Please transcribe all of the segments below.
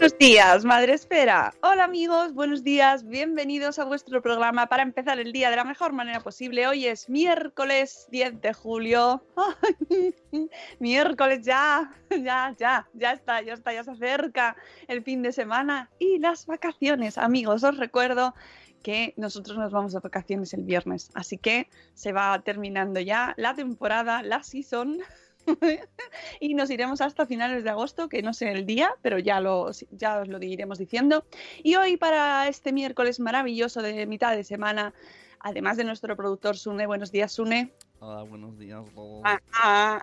Buenos días, Madre Esfera. Hola amigos, buenos días, bienvenidos a vuestro programa para empezar el día de la mejor manera posible. Hoy es miércoles 10 de julio. Miércoles ya, ya, ya, ya está, ya está, ya se acerca el fin de semana y las vacaciones. Amigos, os recuerdo que nosotros nos vamos de vacaciones el viernes, así que se va terminando ya la temporada, la season. y nos iremos hasta finales de agosto, que no sé el día, pero ya, lo, ya os lo iremos diciendo. Y hoy, para este miércoles maravilloso de mitad de semana, además de nuestro productor Sune, buenos días, Sune. Hola, buenos días. Ah, ah.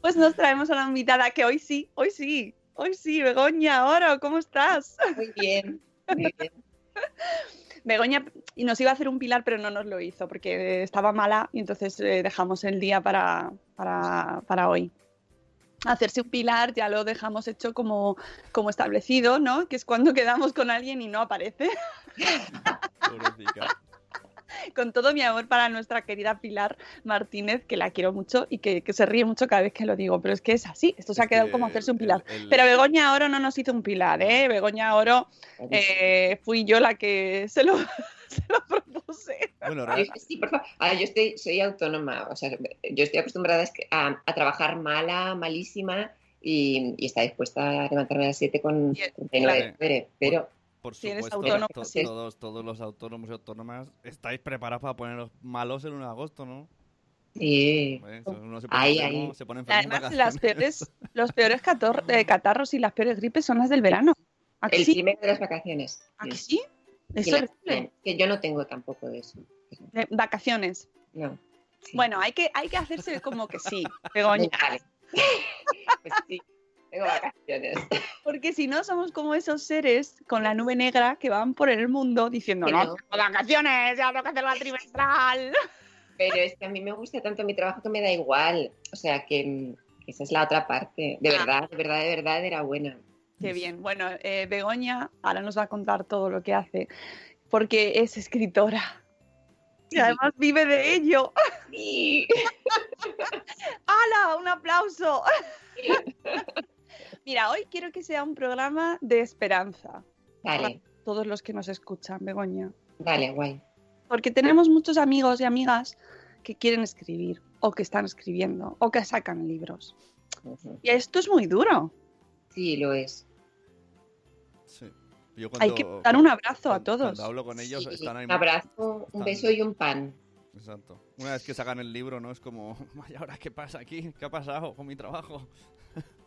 pues nos traemos a la invitada que hoy sí, hoy sí, hoy sí, Begoña Oro, ¿cómo estás? Muy bien, muy bien. Begoña y nos iba a hacer un pilar, pero no nos lo hizo porque estaba mala y entonces eh, dejamos el día para, para, para hoy. Hacerse un pilar ya lo dejamos hecho como, como establecido, ¿no? Que es cuando quedamos con alguien y no aparece. Con todo mi amor para nuestra querida Pilar Martínez, que la quiero mucho y que, que se ríe mucho cada vez que lo digo, pero es que es así, esto se ha Es quedado que como hacerse un el- pilar. el- Pero Begoña Oro no nos hizo un pilar, ¿eh? Begoña Oro eh, fui yo la que se lo, se lo propuse. Bueno, Ay, Sí, por favor. Ahora, yo estoy, soy autónoma, o sea, yo estoy acostumbrada a, a trabajar mala, malísima y, y está dispuesta a levantarme a las 7 con Bien, 39 claro. pero por Si eres supuesto, autónomo, to- todos, todos los autónomos y autónomas estáis preparados para poneros malos el 1 de agosto, ¿no? sí. Pues eso, uno se pone Ahí, enfermo, ahí. se pone enfermo en Además, las peores, los peores cator- eh, catarros y las peores gripes son las del verano. ¿A que El sí? primero de las vacaciones. ¿A sí. que sí? Es horrible. que yo no tengo tampoco de eso. De vacaciones. No. sí. Bueno, hay que, hay que hacerse como que sí, Begoña. Vale. Pues sí, tengo vacaciones. Porque si no, somos como esos seres con la nube negra que van por el mundo diciendo, no, no. tengo vacaciones, ya tengo que hacer la trimestral. Pero es que a mí me gusta tanto mi trabajo que me da igual. O sea, que, que esa es la otra parte. De Ah. verdad, de verdad, de verdad era buena. Qué bien. Bueno, eh, Begoña ahora nos va a contar todo lo que hace, porque es escritora. Y además vive de ello. Sí. ¡Hala! ¡Un aplauso! Mira, hoy quiero que sea un programa de esperanza. Vale, Todos los que nos escuchan, Begoña. vale, guay. Porque tenemos muchos amigos y amigas que quieren escribir, o que están escribiendo, o que sacan libros. Y esto es muy duro. Sí, lo es. Sí. Yo Hay que dar un abrazo a todos. Cuando hablo con ellos Sí, están ahí. un abrazo, un beso y un pan. Exacto. Una vez que sacan el libro, ¿no? Es como, vaya, ahora qué pasa aquí? ¿Qué ha pasado con mi trabajo?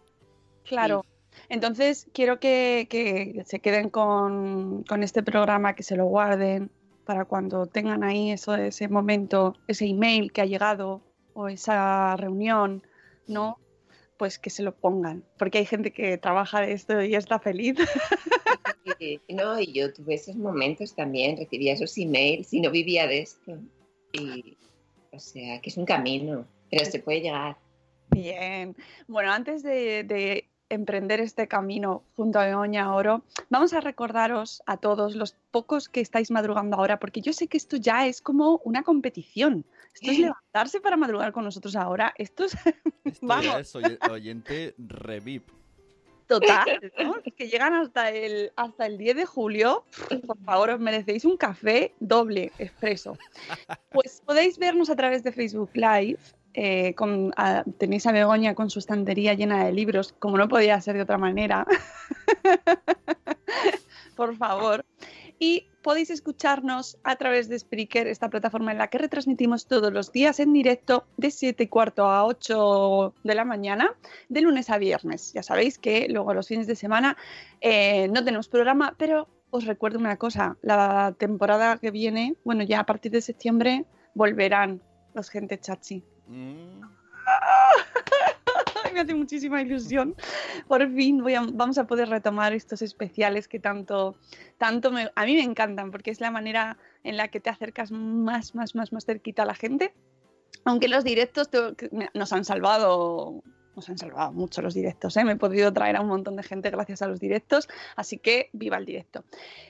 Claro. Entonces, quiero que, que se queden con, con este programa, que se lo guarden para cuando tengan ahí eso, ese momento, ese email que ha llegado o esa reunión, ¿no? Pues que se lo pongan, porque hay gente que trabaja de esto y está feliz. No, y yo tuve esos momentos también, recibía esos emails y no vivía de esto. Y, o sea, que es un camino, pero se puede llegar. Bien. Bueno, antes de, de emprender este camino junto a Begoña Oro, vamos a recordaros a todos los pocos que estáis madrugando ahora, porque yo sé que esto ya es como una competición. Esto es levantarse para madrugar con nosotros ahora. Esto es Esto Vamos. es oye- oyente reviv. total, ¿no? Que llegan hasta el, hasta el 10 de julio, por favor, os merecéis un café doble expreso. Pues podéis vernos a través de Facebook Live. eh, con, a- tenéis a Begoña con su estantería llena de libros, como no podía ser de otra manera. por favor. Y podéis escucharnos a través de Spreaker, esta plataforma en la que retransmitimos todos los días en directo de 7 y cuarto a 8 de la mañana, de lunes a viernes. Ya sabéis que luego los fines de semana eh, no tenemos programa, pero os recuerdo una cosa, la temporada que viene, bueno, ya a partir de septiembre volverán los gente chachi. Mm, hace muchísima ilusión. Por fin vamos a poder retomar estos especiales que tanto, tanto me- a mí me encantan, porque es la manera en la que te acercas más, más, más, más cerquita a la gente. Aunque los directos nos han salvado, nos han salvado mucho los directos. ¿eh? Me he podido traer a un montón de gente gracias a los directos, así que viva el directo.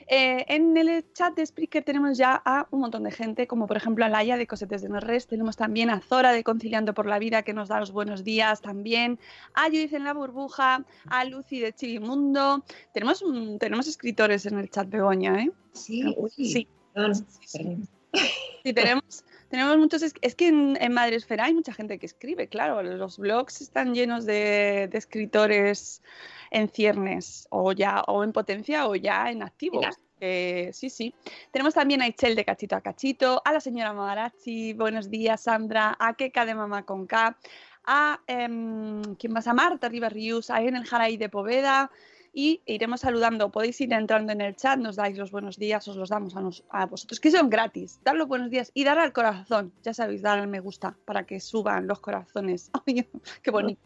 Eh, en el chat de Spreaker tenemos ya a un montón de gente, como por ejemplo a Laia de Cosetes de Norres, tenemos también a Zora de Conciliando por la Vida que nos da los buenos días también, a Judith en la burbuja, a Lucy de Chivimundo. Tenemos, tenemos escritores en el chat Begoña, ¿eh? Sí, uy, Sí, perdón, sí, tenemos, tenemos muchos. Es, es que en, en Madresfera hay mucha gente que escribe, claro. Los blogs están llenos de, de escritores en ciernes, o ya, o en potencia, o ya en activos. Mira. Eh, sí, sí. Tenemos también a Ichel de Cachito a Cachito, a la señora Marachi, buenos días, Sandra, a Keka de Mamá con K, a em, ¿quién más? A Marta Ribarrius, a Enel Jaraí de Poveda. Y iremos saludando. Podéis ir entrando en el chat, nos dais los buenos días, os los damos a, nos- a vosotros, que son gratis. Dar los buenos días y dar al corazón. Ya sabéis, dar al me gusta para que suban los corazones. Qué bonito.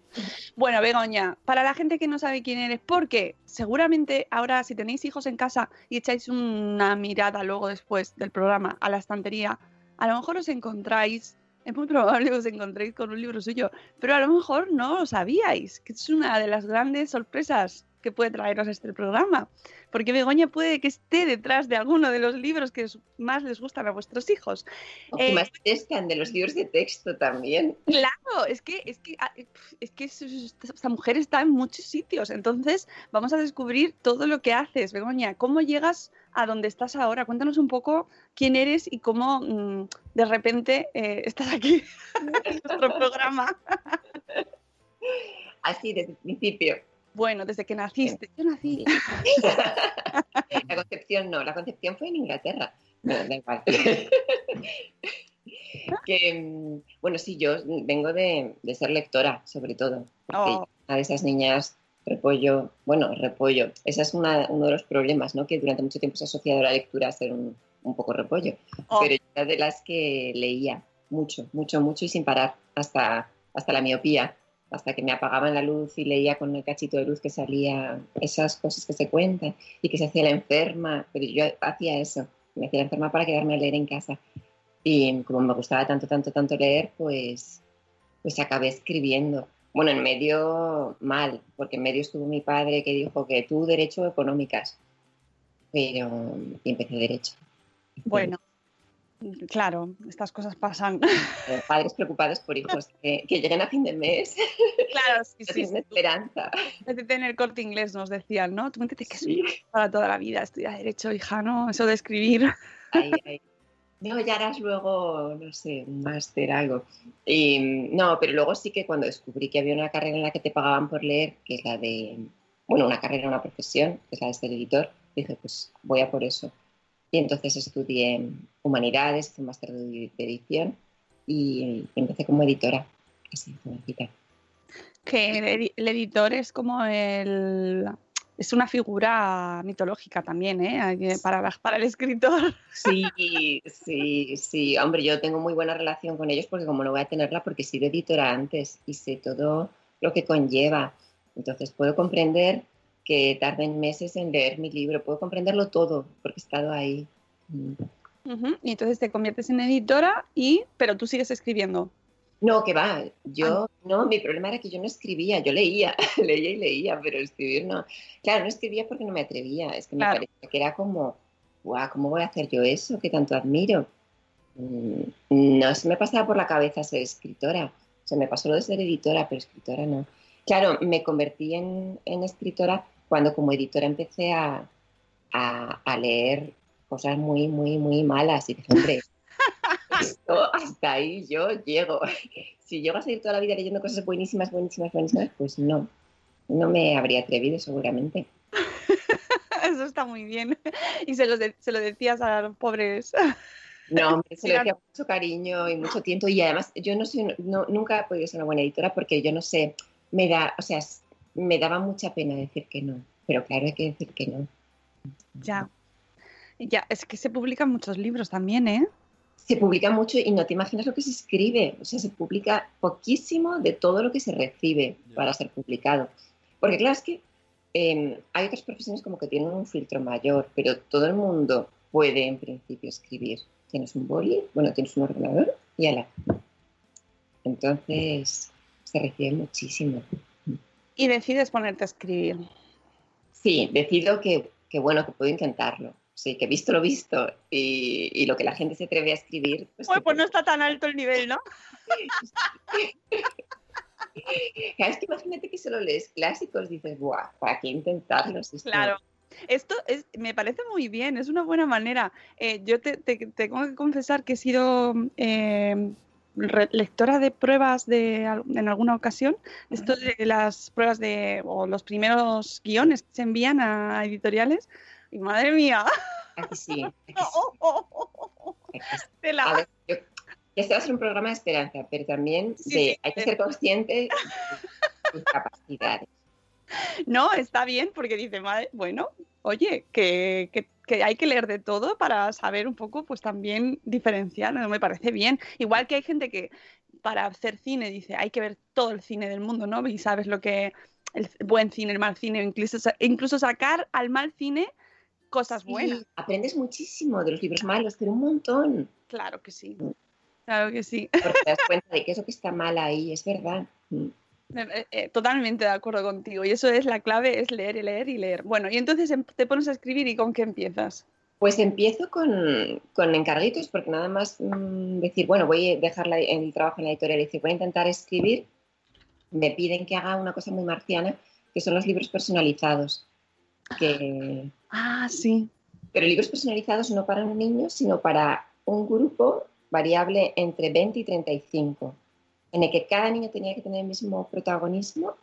Bueno, Begoña, para la gente que no sabe quién eres, porque seguramente ahora si tenéis hijos en casa y echáis una mirada luego después del programa a la estantería, a lo mejor os encontráis, es muy probable que os encontréis con un libro suyo, pero a lo mejor no lo sabíais, que es una de las grandes sorpresas que puede traeros este programa, porque Begoña puede que esté detrás de alguno de los libros que más les gustan a vuestros hijos. O que Eh, más pescan de los libros de texto también. Claro, es que, es que, ah, es que es- es- esta mujer está en muchos sitios. Entonces, vamos a descubrir todo lo que haces, Begoña. ¿Cómo llegas a donde estás ahora? Cuéntanos un poco quién eres y cómo mm, de repente eh, estás aquí en nuestro programa. Así desde el principio. Bueno, desde que naciste. Yo nací. La concepción no, la concepción fue en Inglaterra. Bueno, da igual. que, bueno, sí, yo vengo de, de ser lectora, sobre todo. Oh. una de esas niñas, repollo, bueno, repollo, ese es una- uno de los problemas, ¿no? Que durante mucho tiempo se ha asociado la lectura a ser un, un poco repollo. Oh, Pero yo era de las que leía mucho, mucho, mucho y sin parar, hasta, hasta la miopía, hasta que me apagaban la luz y leía con el cachito de luz que salía esas cosas que se cuentan y que se hacía la enferma, pero yo hacía eso, me hacía la enferma para quedarme a leer en casa. Y como me gustaba tanto, tanto, tanto leer, pues, pues acabé escribiendo. Bueno, en medio mal, porque en medio estuvo mi padre que dijo que tú derecho económicas, pero y empecé derecho. bueno, claro, estas cosas pasan. Eh, padres preocupados por hijos que, que lleguen a fin de mes, claro, sí, sí. sí. esperanza. Métete en el corte inglés, nos decían, ¿no? Tú métete que Sí. para toda la vida, estudia Derecho, hija, ¿no? Eso de escribir. Ay, ay. No, ya harás luego, no sé, un máster, algo. Y, no, pero luego sí que cuando descubrí que había una carrera en la que te pagaban por leer, que es la de, bueno, una carrera, una profesión, que es la de ser editor, dije, pues voy a por eso. Y entonces estudié humanidades, hice un máster de edición y empecé como editora, así, jovencita. que el, edi- el editor es como el... Es una figura mitológica también, ¿eh? Para, para el escritor. Sí, sí, sí. Hombre, yo tengo muy buena relación con ellos porque como no voy a tenerla porque he sido editora antes y sé todo lo que conlleva. Entonces puedo comprender que tarden meses en leer mi libro, puedo comprenderlo todo porque he estado ahí. Mm. Y entonces te conviertes en editora y... Pero tú sigues escribiendo. No, que va, yo no, mi problema era que yo no escribía, yo leía, leía y leía, pero escribir no. Claro, no escribía porque no me atrevía, es que me parecía que era como, guau, ¿cómo voy a hacer yo eso que tanto admiro? Mm, No se me pasaba por la cabeza ser escritora, se me pasó lo de ser editora, pero escritora no. Claro, me convertí en, en escritora cuando como editora empecé a, a, a leer cosas muy, muy, muy malas y dije, hombre, esto hasta ahí yo llego. Si llego a seguir toda la vida leyendo cosas buenísimas, buenísimas, buenísimas, pues no. No me habría atrevido seguramente. Eso está muy bien. Y se lo, de- se lo decías a los pobres. No, hombre, se lo decía mucho cariño y mucho tiempo. Y además, yo no soy, no, nunca he podido ser una buena editora porque yo no sé, me da, o sea, me daba mucha pena decir que no. Pero claro, hay que decir que no. Ya. Ya, es que se publican muchos libros también, ¿eh? Se publica mucho y no te imaginas lo que se escribe. O sea, se publica poquísimo de todo lo que se recibe para ser publicado. Porque claro, es que eh, hay otras profesiones como que tienen un filtro mayor, pero todo el mundo puede en principio escribir. Tienes un boli, bueno, tienes un ordenador y ala. Entonces, se recibe muchísimo. Y decides ponerte a escribir. Sí, decido que, que bueno, que puedo intentarlo. Sí, que visto lo visto y, y lo que la gente se atreve a escribir. Pues, Pues, que pues no está tan alto el nivel, ¿no? Claro, es que imagínate que solo lees clásicos, dices, ¡buah! ¿Para qué intentarlo? Si esto- Claro. Esto es, me parece muy bien, es una buena manera. Eh, yo te, te- tengo que confesar que he sido eh, lectora de pruebas de, en alguna ocasión, esto de las pruebas de, o los primeros guiones que se envían a editoriales. Y madre mía, ¿A que sí? ¿A que sí? Este va a ser un programa de esperanza, pero también Sí, de, hay que ser consciente de tus capacidades. No, está bien porque dice, madre, bueno, oye, que, que- que hay que leer de todo para saber un poco, pues también diferenciar, ¿no? me parece bien. Igual que hay gente que para hacer cine dice, hay que ver todo el cine del mundo, ¿no? Y sabes lo que el buen cine, el mal cine, incluso, incluso sacar al mal cine cosas buenas. Sí, aprendes muchísimo de los libros malos, pero un montón. Claro que sí, claro que sí. Porque te das cuenta de que eso que está mal ahí es verdad. Mm. Eh, eh, Totalmente de acuerdo contigo. Y eso es la clave, es leer y leer y leer. Bueno, y entonces em- te pones a escribir y ¿con qué empiezas? Pues empiezo con, con encarguitos, porque nada más mm, decir, bueno, voy a dejar la- el trabajo en la editorial y decir, voy a intentar escribir, me piden que haga una cosa muy marciana, que son los libros personalizados. Que, Ah, sí. pero libros personalizados no para un niño, sino para un grupo variable entre 20 y 35, en el que cada niño tenía que tener el mismo protagonismo.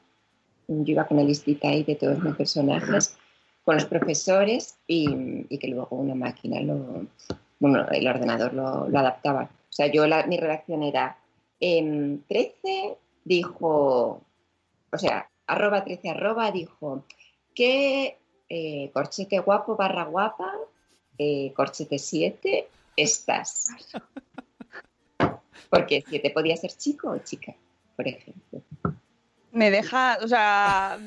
Yo iba con la listita ahí de todos mis personajes, con los profesores y, y que luego una máquina, lo, bueno, el ordenador lo, lo adaptaba. O sea, yo la- mi redacción era em, 13 dijo, o sea, arroba 13 arroba dijo que eh, corchete guapo barra guapa, eh, corchete 7, estás. Porque 7 podía ser chico o chica, por ejemplo. Me deja, o sea,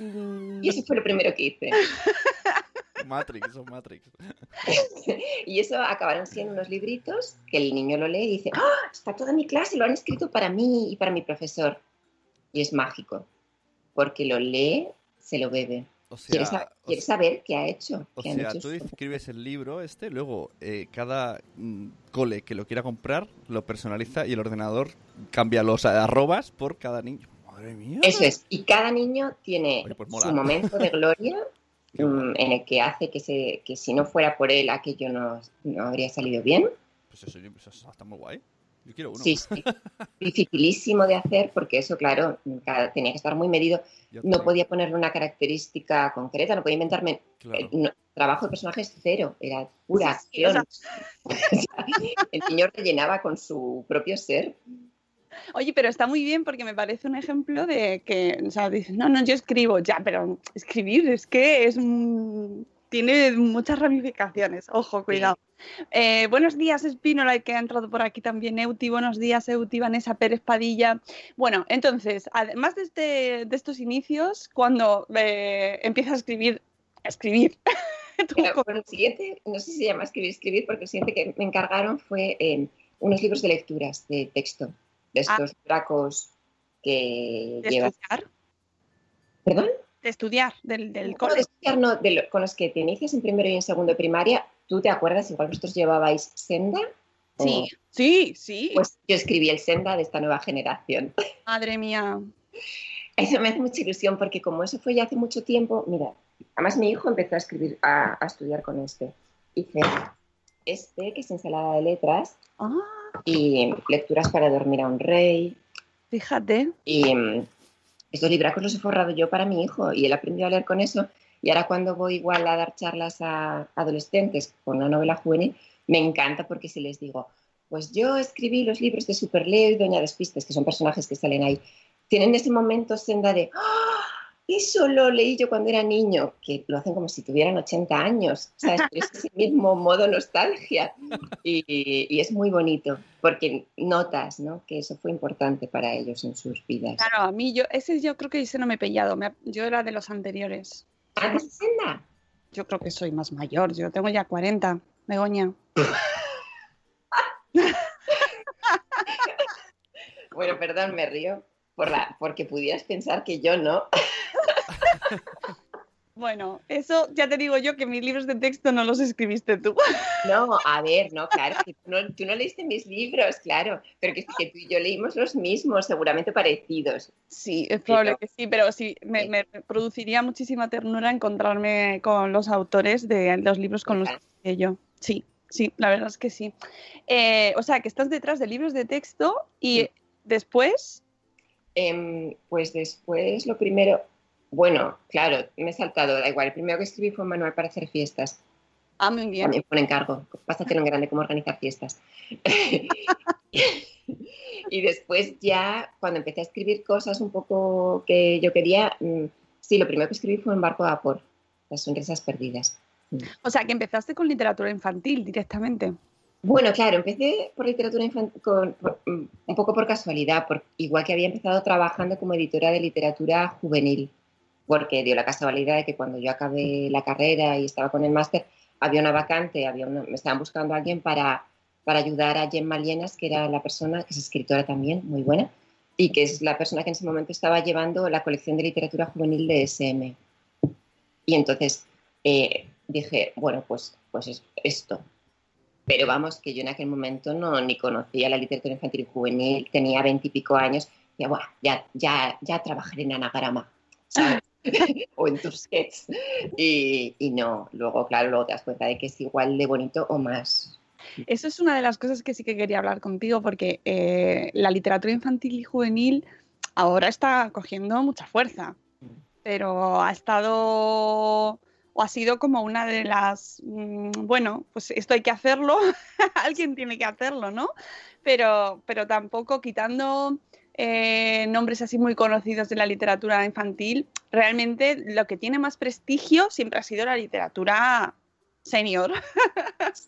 Y eso fue lo primero que hice. Matrix, son Matrix. Y eso acabaron siendo unos libritos que el niño lo lee y dice, ¡Ah! Está toda mi clase, lo han escrito para mí y para mi profesor. Y es mágico, porque lo lee, se lo bebe. O Quiere, sea, sa- o quiere sea- saber qué ha hecho. O sea, hecho tú escribes el libro este, luego eh, cada mm, cole que lo quiera comprar lo personaliza y el ordenador cambia los arrobas por cada niño. Madre mía. Eso es. Y cada niño tiene Oye, pues su momento de gloria mm, en el que hace que, se, que si no fuera por él aquello no, no habría salido bien. Pues eso, eso está muy guay. Yo quiero uno. Sí, sí. Dificilísimo de hacer porque eso, claro, tenía que estar muy medido. Ya No podía ponerle una característica concreta, no podía inventarme. Claro. eh, no, trabajo de personajes cero, era pura sí, acción. El niño rellenaba con su propio ser. Oye, pero está muy bien porque me parece un ejemplo de que, o sea, dices, no, no, yo escribo, ya, pero escribir es que es un- tiene muchas ramificaciones. Ojo, cuidado. Eh, buenos días, Espínola, que ha entrado por aquí también Euti. Buenos días, Euti, Vanessa Pérez Padilla. Bueno, entonces, además de, este, de estos inicios, cuando eh, empiezas a escribir, a escribir, Pero, bueno, el siguiente, no sé si se llama escribir, escribir, porque el siguiente que me encargaron fue eh, unos libros de lecturas, de texto, de estos bracos que de ¿Perdón? De estudiar del, del No, de estudiar, no, de lo- con los que te inicias en primero y en segundo de primaria, ¿tú te acuerdas? Igual vosotros llevabais Senda. o- Sí, sí, sí. Pues yo escribí el Senda de esta nueva generación. Madre mía. Eso me hace mucha ilusión porque como eso fue ya hace mucho tiempo, mira, además mi hijo empezó a escribir, a, a estudiar con este. Hice este, que es ensalada de letras, Ah, y lecturas para dormir a un rey. fíjate. Y mm, estos libracos los he forrado yo para mi hijo y él aprendió a leer con eso. Y ahora cuando voy igual a dar charlas a adolescentes con una novela juvenil, me encanta porque si les digo, pues yo escribí los libros de Superleo y Doña Despistes, que son personajes que salen ahí, tienen ese momento senda de, ¡Ah! Eso lo leí yo cuando era niño, que lo hacen como si tuvieran 80 años, ¿sabes? Pero es ese mismo modo nostalgia y, y, es muy bonito porque notas ¿no? que eso fue importante para ellos en sus vidas. Claro, a mí yo, ese yo creo que ese no me he pillado, me, yo era de los anteriores. ¿Ah, de 60? Yo creo que soy más mayor, yo tengo ya 40, Begoña. bueno, perdón, me río por la, porque pudieras pensar que yo no. Bueno, eso ya te digo yo que mis libros de texto no los escribiste tú. No, a ver, no, claro, que tú no, tú no leíste mis libros, claro, pero que, que, tú y yo leímos los mismos, seguramente parecidos. Sí, es probable pero, que sí, pero sí, me, sí. me, produciría muchísima ternura encontrarme con los autores de los libros con los que yo. Sí, sí, la verdad es que sí. Eh, o sea, que estás detrás de libros de texto y sí. después... Eh, pues después, lo primero, bueno, claro, me he saltado, da igual. El primero que escribí fue un manual para hacer fiestas. Ah, muy bien. También un encargo. Vas a hacer un grande cómo organizar fiestas. y después ya, cuando empecé a escribir cosas un poco que yo quería, mm, sí, lo primero que escribí fue un barco de vapor, las sonrisas perdidas. O sea, que empezaste con literatura infantil directamente. Bueno, claro, empecé por literatura infantil, con, por, mm, un poco por casualidad, por, igual que había empezado trabajando como editora de literatura juvenil porque dio la casualidad de que cuando yo acabé la carrera y estaba con el máster, había una vacante, había una, me estaban buscando a alguien para, para ayudar a Gemma Lienas, que era la persona, que es escritora también, muy buena, y que es la persona que en ese momento estaba llevando la colección de literatura juvenil de SM. Y entonces eh, dije, bueno, pues, pues es esto. Pero vamos, que yo en aquel momento no ni conocía la literatura infantil y juvenil, tenía veintipico años, y ya, ya, ya trabajaré en anagrama. ¿sabes? o en tus sketches. Y, no, luego, claro, luego te das cuenta de que es igual de bonito o más. Eso es una de las cosas que sí que quería hablar contigo, porque eh, la literatura infantil y juvenil ahora está cogiendo mucha fuerza, pero ha estado o ha sido como una de las, mmm, bueno, pues esto hay que hacerlo, alguien tiene que hacerlo, ¿no? Pero, pero tampoco quitando eh, nombres así muy conocidos de la literatura infantil, realmente lo que tiene más prestigio siempre ha sido la literatura senior.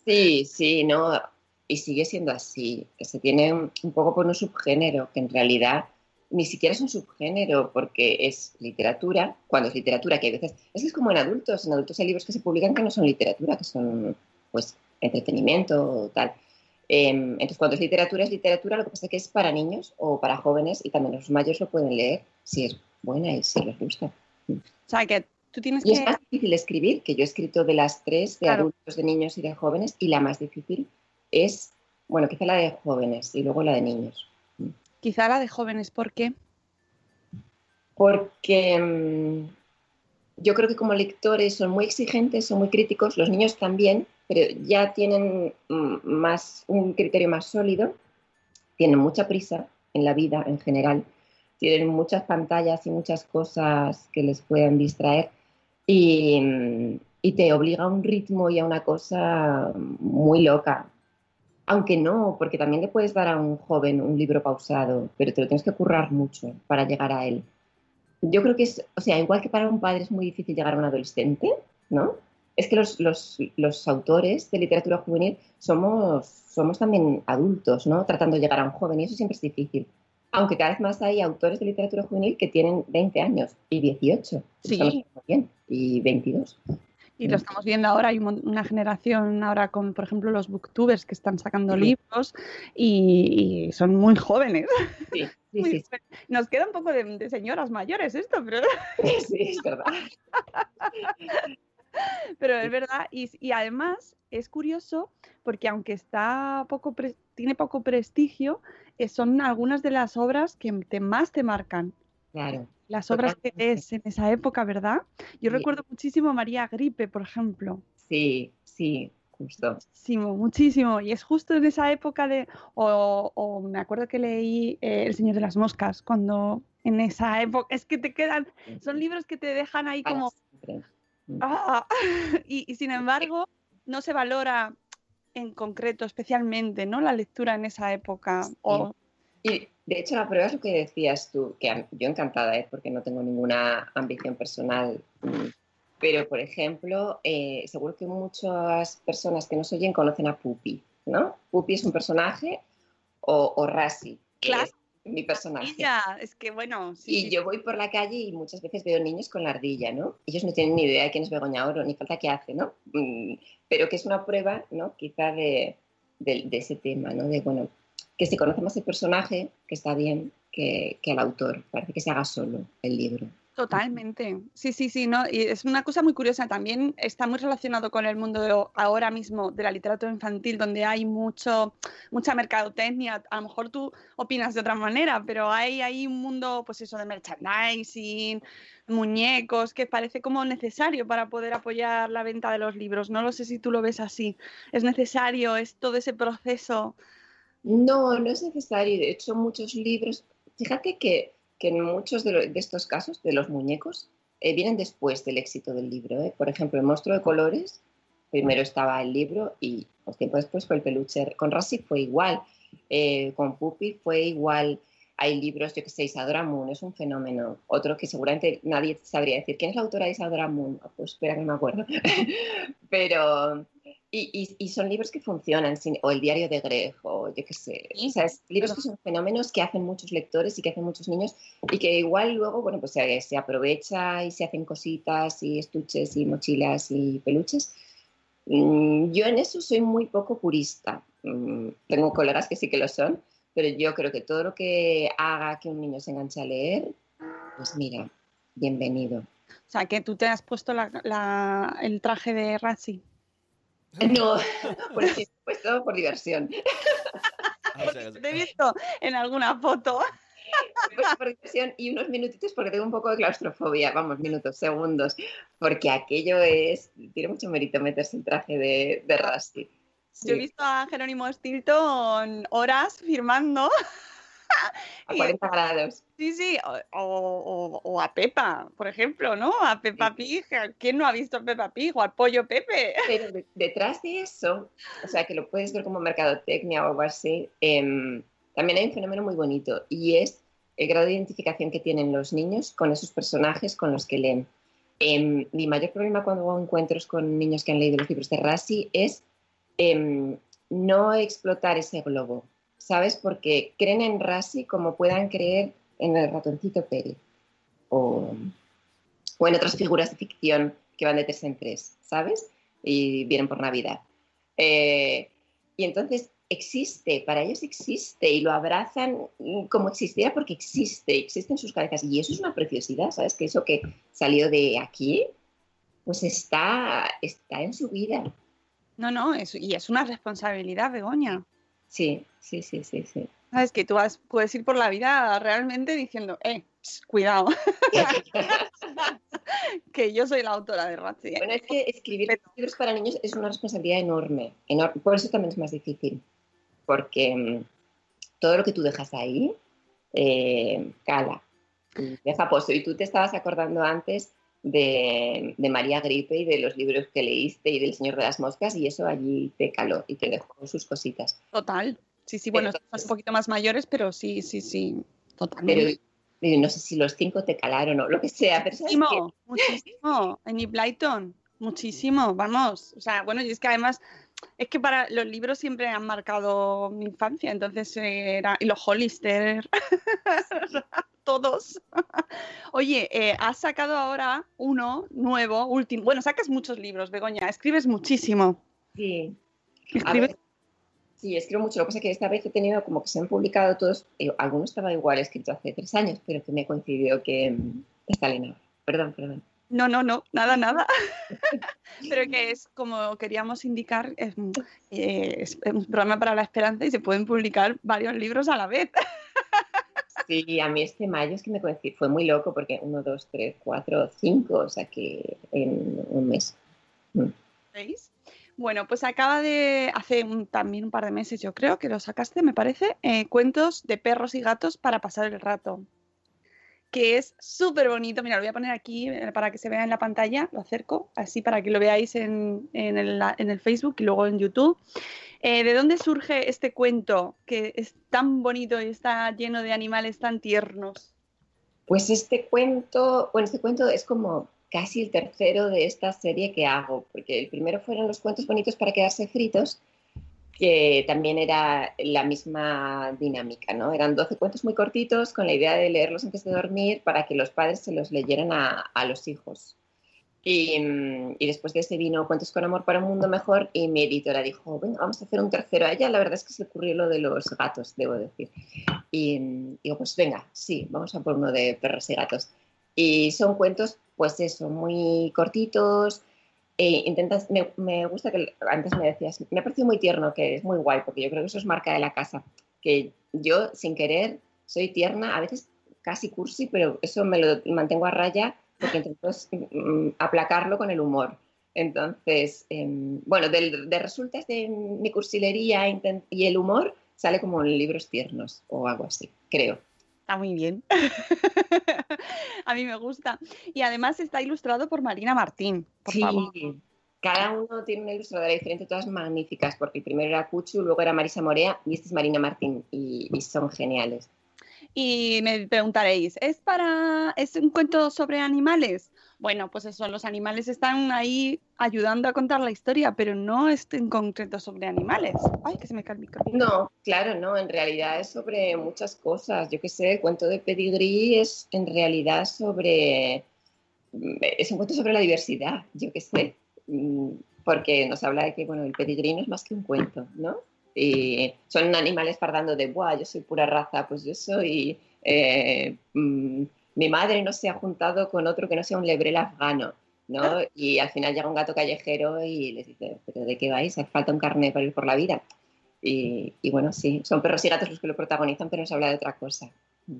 Sí, sí, no, y sigue siendo así. Se tiene un, poco por un subgénero, que en realidad ni siquiera es un subgénero, porque es literatura, cuando es literatura, que hay veces, es que es como en adultos, en adultos hay libros que se publican que no son literatura, que son pues entretenimiento o tal. Eh, entonces, cuando es literatura, es literatura, lo que pasa es que es para niños o para jóvenes y también los mayores lo pueden leer si es buena y si les gusta. O sea, que tú tienes y que... es más difícil escribir, que yo he escrito de las tres, de claro. adultos, de niños y de jóvenes, y la más difícil es, bueno, quizá la de jóvenes y luego la de niños. Quizá la de jóvenes, ¿por qué? Porque mmm, yo creo que como lectores son muy exigentes, son muy críticos, los niños también, pero ya tienen más un criterio más sólido, tienen mucha prisa en la vida en general, tienen muchas pantallas y muchas cosas que les puedan distraer y, y te obliga a un ritmo y a una cosa muy loca. Aunque no, porque también le puedes dar a un joven un libro pausado, pero te lo tienes que currar mucho para llegar a él. Yo creo que es, o sea, igual que para un padre es muy difícil llegar a un adolescente, ¿no? Es que los, los, los, autores de literatura juvenil somos, somos también adultos, ¿no? Tratando de llegar a un joven y eso siempre es difícil. Aunque cada vez más hay autores de literatura juvenil que tienen 20 años y 18. Sí. Bien, y 22. Y lo estamos viendo ahora, hay una generación ahora con, por ejemplo, los booktubers que están sacando sí. libros y, y, son muy jóvenes. Sí, sí, muy, sí. Nos queda un poco de, de, señoras mayores esto, pero... Sí, es verdad. Pero es verdad, y, y, además es curioso porque aunque está poco tiene poco prestigio, eh, son algunas de las obras que te, más te marcan. Claro. Las obras que es en esa época, ¿verdad? Yo sí. recuerdo muchísimo a María Gripe, por ejemplo. Sí, sí, justo. Muchísimo, muchísimo. Y es justo en esa época de. O, o me acuerdo que leí eh, El Señor de las Moscas, cuando en esa época. Es que te quedan. Son libros que te dejan ahí como. Ah, y, y sin embargo, no se valora en concreto, especialmente, ¿no? La lectura en esa época. O... Y de hecho, la prueba es lo que decías tú, que yo encantada, ¿eh? porque no tengo ninguna ambición personal. mm, Pero, por ejemplo, eh, seguro que muchas personas que nos oyen conocen a Pupi, ¿no? Pupi es un personaje o, o Rasi, Claro. es mi personaje. Ardilla, es que bueno, sí, Y sí, yo voy por la calle y muchas veces veo niños con la ardilla, ¿no? Ellos no tienen ni idea de quién es Begoña Oro, ni falta que hace, ¿no? Mm, Pero que es una prueba, ¿no? Quizá de, de- de ese tema, ¿no? De, bueno, que se conoce más el personaje, que está bien, que, que al autor. Parece que se haga solo el libro. Totalmente. Sí, sí, sí, ¿no? Y es una cosa muy curiosa. También está muy relacionado con el mundo de- ahora mismo de la literatura infantil, donde hay mucho, mucha mercadotecnia. A lo mejor tú opinas de otra manera, pero hay ahí un mundo, pues eso, de merchandising, muñecos, que parece como necesario para poder apoyar la venta de los libros. No lo sé si tú lo ves así. Es necesario, es todo ese proceso. No, no es necesario. y De hecho, muchos libros, fíjate que, que en muchos de, lo- de estos casos, de los muñecos, eh, vienen después del éxito del libro. ¿eh? Por ejemplo, el monstruo de colores, primero estaba el libro y pues, tiempo después fue el peluche. Con Rassi fue igual, eh, con Puppy fue igual. Hay libros, yo que sé, Isadora Moon es un fenómeno. Otro que seguramente nadie sabría decir. ¿Quién es la autora de Isadora Moon? Pues espera que me acuerdo. Pero, y, y- y son libros que funcionan, sin- o el diario de Greg, o yo qué sé. O sea, es- libros que son fenómenos que hacen muchos lectores y que hacen muchos niños y que igual luego, bueno, pues se, se aprovecha y se hacen cositas y estuches y mochilas y peluches. Mm, Yo en eso soy muy poco purista. Mm, Tengo colegas que sí que lo son, pero yo creo que todo lo que haga que un niño se enganche a leer, pues mira, bienvenido. O sea, que tú te has puesto la- la- el traje de Razzie. No, por eso he puesto por diversión. Ah, Te he visto en alguna foto. He puesto por diversión y unos minutitos porque tengo un poco de claustrofobia, vamos, minutos, segundos, porque aquello es, tiene mucho mérito meterse el traje de, de Rusty. Yo he visto a Jerónimo Stilton horas firmando. A y- 40 grados. Sí, sí, o, o- o a Pepa, por ejemplo, ¿no? A Peppa Pig. ¿Quién no ha visto a Peppa Pig o al pollo Pepe? Pero de- detrás de eso, o sea, que lo puedes ver como mercadotecnia o algo así, em, también hay un fenómeno muy bonito y es el grado de identificación que tienen los niños con esos personajes con los que leen. Em, mi mayor problema cuando hago encuentros con niños que han leído los libros de Rassi es em, no explotar ese globo, ¿sabes? Porque creen en Rassi como puedan creer en el ratoncito Pérez o, o en otras figuras de ficción que van de tres en tres, ¿sabes? Y vienen por Navidad. Eh, y entonces existe, para ellos existe y lo abrazan como existiera porque existe, existe en sus cabezas. Y eso es una preciosidad, ¿sabes? Que eso que salió de aquí, pues está, está en su vida. No, no, es, y es una responsabilidad, Begoña. Sí, sí, sí, sí, sí. Sabes que tú vas- puedes ir por la vida realmente diciendo, eh, pss, cuidado, que yo soy la autora de Razzie. ¿eh? Bueno, es que escribir Pero- libros para niños es una responsabilidad enorme, enorme. Por eso también es más difícil, porque mm, todo lo que tú dejas ahí eh, cala, y deja pozo. Y tú te estabas acordando antes de, de María Gripe y de los libros que leíste y del Señor de las Moscas, y eso allí te caló y te dejó sus cositas. Total. Sí, sí, bueno, somos un poquito más mayores, pero sí, sí, sí, totalmente. Pero eh, no sé si los cinco te calaron o lo que sea, pero. Muchísimo, muchísimo. En Eve Blyton, muchísimo, vamos. O sea, bueno, y es que además, es que para los libros siempre han marcado mi infancia, entonces eh, era. Y los Hollister, todos. Oye, eh, has sacado ahora uno nuevo, último. Bueno, sacas muchos libros, Begoña, escribes muchísimo. Sí. Escribes sí, escribo mucho. Lo que pasa es que esta vez he tenido como que se han publicado todos, eh, alguno estaba igual escrito hace tres años, pero que me coincidió que mm, está Elena. Perdón, perdón. No, no, no, nada, nada. Pero que es como queríamos indicar, es, mm, eh, es un programa para la esperanza y se pueden publicar varios libros a la vez. Sí, a mí este mayo es que me coincidió, fue muy loco porque uno, dos, tres, cuatro, cinco, o sea que en un mes. Mm. Bueno, pues acaba de, hace un- también un par de meses yo creo que lo sacaste, me parece, eh, cuentos de perros y gatos para pasar el rato. que es súper bonito. Mira, lo voy a poner aquí eh, para que se vea en la pantalla, lo acerco, así para que lo veáis en, en el, en el Facebook y luego en YouTube. Eh, ¿De dónde surge este cuento que es tan bonito y está lleno de animales tan tiernos? Pues este cuento, bueno, este cuento es como casi el tercero de esta serie que hago, porque el primero fueron los cuentos bonitos para quedarse fritos, que también era la misma dinámica, ¿no? Eran 12 cuentos muy cortitos con la idea de leerlos antes de dormir para que los padres se los leyeran a, a los hijos. Y, y, después de ese vino Cuentos con Amor para un Mundo Mejor y mi editora dijo, venga, vamos a hacer un tercero a ella. La verdad es que se ocurrió lo de los gatos, debo decir. Y digo, pues venga, sí, vamos a por uno de perros y gatos. Y son cuentos, pues eso, muy cortitos. E intentas, me, me, gusta que antes me decías, me ha parecido muy tierno, que es muy guay, porque yo creo que eso es marca de la casa. Que yo, sin querer, soy tierna, a veces casi cursi, pero eso me lo mantengo a raya porque intento mm, aplacarlo con el humor. Entonces, eh, bueno, de, de, resultas de mi cursilería y el humor sale como en libros tiernos o algo así, creo. Está muy bien. A mí me gusta. Y además está ilustrado por Marina Martín. Por sí, favor. cada uno tiene una ilustradora diferente, todas magníficas, porque el primero era Cuchu, luego era Marisa Morea y este es Marina Martín y, y son geniales. Y me preguntaréis, ¿es para es un cuento sobre animales? Bueno, pues eso, los animales están ahí ayudando a contar la historia, pero no es en concreto sobre animales. Ay, que se me cae el micrófono. No, claro, no, en realidad es sobre muchas cosas. Yo qué sé, el cuento de Pedigrí es en realidad sobre es un cuento sobre la diversidad, yo qué sé, porque nos habla de que bueno, el pedigrí no es más que un cuento, ¿no? y son animales fardando de, Buah, yo soy pura raza, pues yo soy, eh, mmm, mi madre no se ha juntado con otro que no sea un lebrel afgano, ¿no? Y al final llega un gato callejero y les dice, ¿pero de qué vais? Falta un carnet para ir por la vida. Y, y, bueno, sí, son perros y gatos los que lo protagonizan, pero nos habla de otra cosa.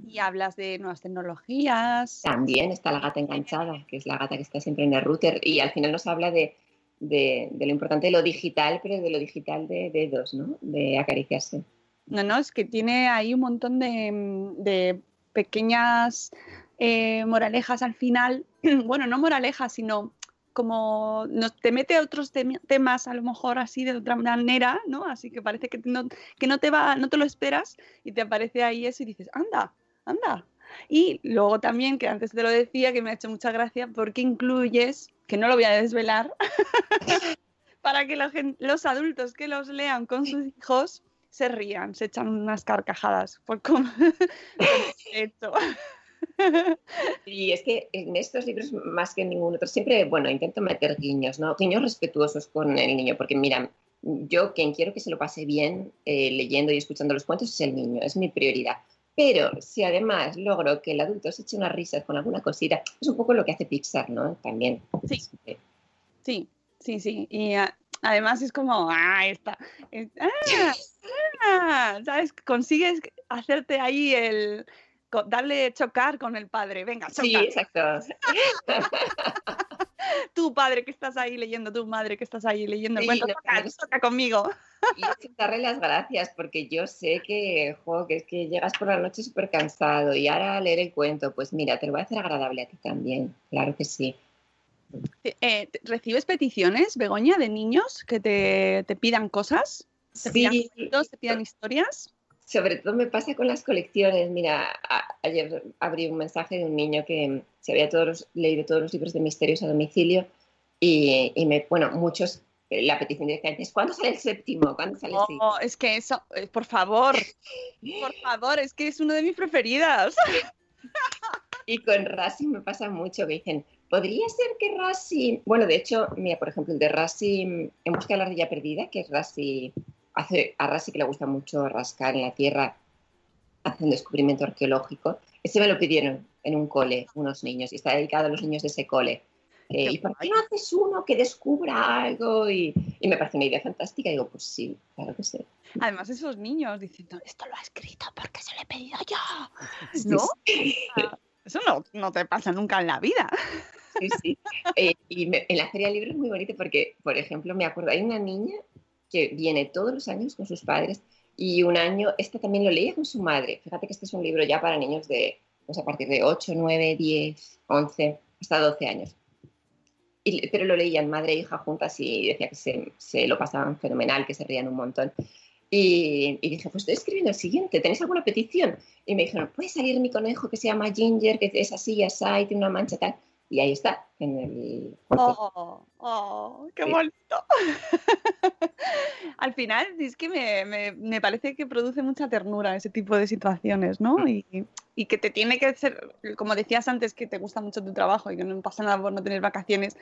Y hablas de nuevas tecnologías. También está la gata enganchada, que es la gata que está siempre en el router, y al final nos habla de de, de, lo importante de lo digital, pero de lo digital de dedos, ¿no? De acariciarse. No, no, es que tiene ahí un montón de, de pequeñas eh, moralejas al final. bueno, no moralejas, sino como nos, te mete otros te temas a lo mejor así de otra manera, ¿no? Así que parece que no, que no te va, no te lo esperas y te aparece ahí eso y dices, anda, anda. Y luego también, que antes te lo decía, que me ha hecho mucha gracia, porque incluyes que no lo voy a desvelar, para que gente, los adultos que los lean con sus hijos se rían, se echan unas carcajadas por cómo esto. Y es que en estos libros, más que en ningún otro, siempre, bueno, intento meter guiños, ¿no? Guiños respetuosos con el niño, porque mira, yo quien quiero que se lo pase bien eh, leyendo y escuchando los cuentos es el niño, es mi prioridad. Pero si además logro que el adulto se eche unas risas con alguna cosita, es un poco lo que hace Pixar, ¿no? También. Sí, sí, sí, sí. Y uh, además es como, ah, esta, ah, ah, ¿sabes? Consigues hacerte ahí el, darle chocar con el padre. Venga, chocar. Sí, exacto. tu padre que estás ahí leyendo, tu madre que estás ahí leyendo sí, cuento, no, toca, no, toca, conmigo. Y darle las gracias, porque yo sé que, jo, que es que llegas por la noche súper cansado y ahora leer el cuento, pues mira, te lo voy a hacer agradable a ti también, claro que sí. Eh, ¿Recibes peticiones, Begoña, de niños que te, te pidan cosas? ¿Te sí. pidan cuentos, te pidan historias? Sobre todo me pasa con las colecciones. Mira, a, ayer abrí un mensaje de un niño que se había todos los, leído todos los libros de misterios a domicilio y, y me, bueno, muchos, la petición directamente es ¿cuándo sale el séptimo? ¿Cuándo sale el No, es que eso, eh, por favor, por favor, es que es uno de mis preferidas. y con Racing me pasa mucho que dicen, podría ser que Racing, bueno, de hecho, mira, por ejemplo, el de Racing en busca de la ardilla perdida, que es Racing hace, a Rasi que le gusta mucho rascar en la tierra, hace un descubrimiento arqueológico. Ese me lo pidieron en un cole, unos niños, y está dedicado a los niños de ese cole. Eh, ¿Y por qué no haces uno que descubra algo? Y, y, me parece una idea fantástica. Y digo, pues sí, claro que sí. Además, esos niños diciendo, esto lo ha escrito porque se lo he pedido yo. ¿No? Sí. Eso no, no te pasa nunca en la vida. Sí, sí. Eh, y me, en la Feria del Libro es muy bonito porque, por ejemplo, me acuerdo, hay una niña que viene todos los años con sus padres y un año, este también lo leía con su madre. Fíjate que este es un libro ya para niños de pues a partir de 8, 9, 10, 11, hasta 12 años. Y- pero lo leían madre e hija juntas y decía que se, se lo pasaban fenomenal, que se rían un montón. Y, y dije, pues estoy escribiendo el siguiente, ¿tenéis alguna petición? Y me dijeron, puede salir mi conejo que se llama Ginger, que es así, así, tiene una mancha tal. Y ahí está, en el... Oh, oh, qué Sí. bonito. Al final, es que me, me- me parece que produce mucha ternura ese tipo de situaciones, ¿no? Mm. Y, y que te tiene que ser, como decías antes, que te gusta mucho tu trabajo y que no pasa nada por no tener vacaciones.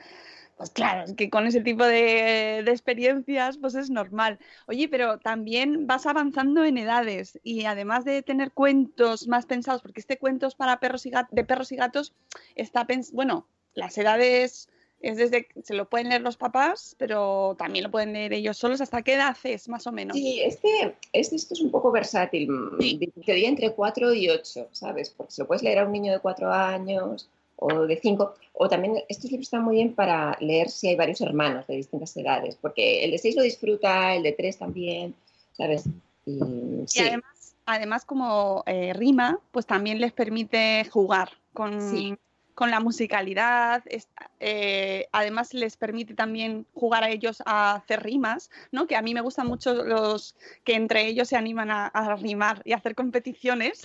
Pues claro, es que con ese tipo de, de experiencias, pues es normal. Oye, pero también vas avanzando en edades y además de tener cuentos más pensados, porque este cuento es para perros y de perros y gatos, está pens bueno, las edades es desde se lo pueden leer los papás, pero también lo pueden leer ellos solos. ¿Hasta qué edad es, más o menos? Sí, este, este, esto es un poco versátil. Te diría entre 4 y 8, ¿sabes? Porque se lo puedes leer a un niño de 4 años o de 5. O también estos libros están muy bien para leer si hay varios hermanos de distintas edades. Porque el de 6 lo disfruta, el de 3 también, ¿sabes? Y, Y además, además como eh, rima, pues también les permite jugar con, Sí. Con la musicalidad. es- eh, además les permite también jugar a ellos a hacer rimas, ¿no? Que a mí me gustan mucho los que entre ellos se animan a, a rimar y a hacer competiciones.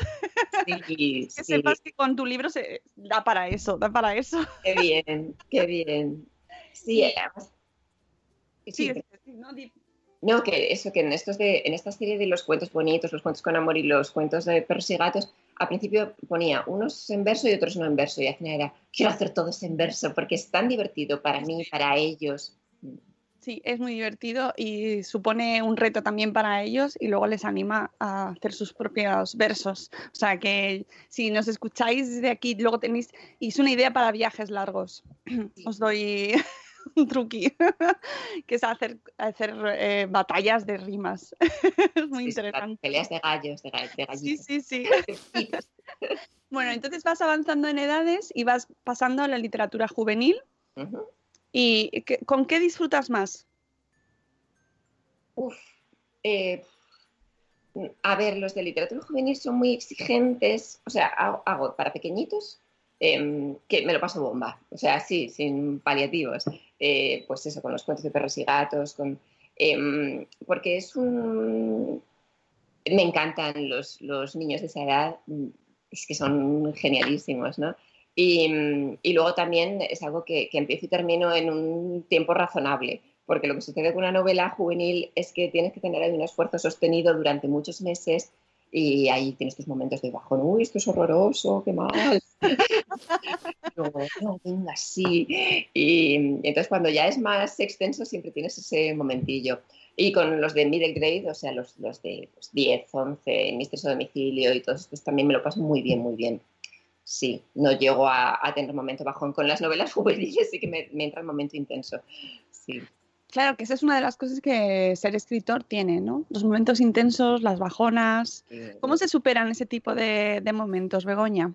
sí, que sí, sepas que con tu libro se da para eso, da para eso. qué bien, qué bien. Sí, Sí. además- Sí, sí, ¿no? Di- No, que eso, que en estos de, en esta serie de los cuentos bonitos, los cuentos con amor y los cuentos de perros y gatos, al principio ponía unos en verso y otros no en verso, y al final era, quiero hacer todos en verso, porque es tan divertido para mí, para ellos. Sí, es muy divertido y supone un reto también para ellos y luego les anima a hacer sus propios versos. O sea que si nos escucháis desde aquí, luego tenéis, y es una idea para viajes largos. Os doy un truqui, que es hacer, hacer eh, batallas de rimas. es muy Sí, interesante. Peleas de gallos, de, de Sí, sí, sí. Bueno, entonces vas avanzando en edades y vas pasando a la literatura juvenil. ¿Y con qué disfrutas más? Uf, eh, a ver, los de literatura juvenil son muy exigentes, o sea, hago, hago para pequeñitos em, que me lo paso bomba, o sea, sí, sin paliativos, Eh, pues eso, con los cuentos de perros y gatos, con, em, porque es un... Me encantan los, los niños de esa edad, mm, es que son genialísimos, ¿no? Y, mm, y luego también es algo que, que empiezo y termino en un tiempo razonable, porque lo que sucede con una novela juvenil es que tienes que tener un esfuerzo sostenido durante muchos meses y ahí tienes tus momentos de bajón, uy, esto es horroroso, qué mal. No, venga, sí. Y entonces cuando ya es más extenso siempre tienes ese momentillo. Y con los de middle grade, o sea, los, los de pues, 10, 11, Misterioso Domicilio y todos estos también me lo paso muy bien, muy bien. Sí, no llego a, a tener momento bajón. Con las novelas juveniles sí que me, me entra el momento intenso. Sí. Claro, que esa es una de las cosas que ser escritor tiene, ¿no? Los momentos intensos, las bajonas. ¿Cómo se superan ese tipo de, de momentos, Begoña?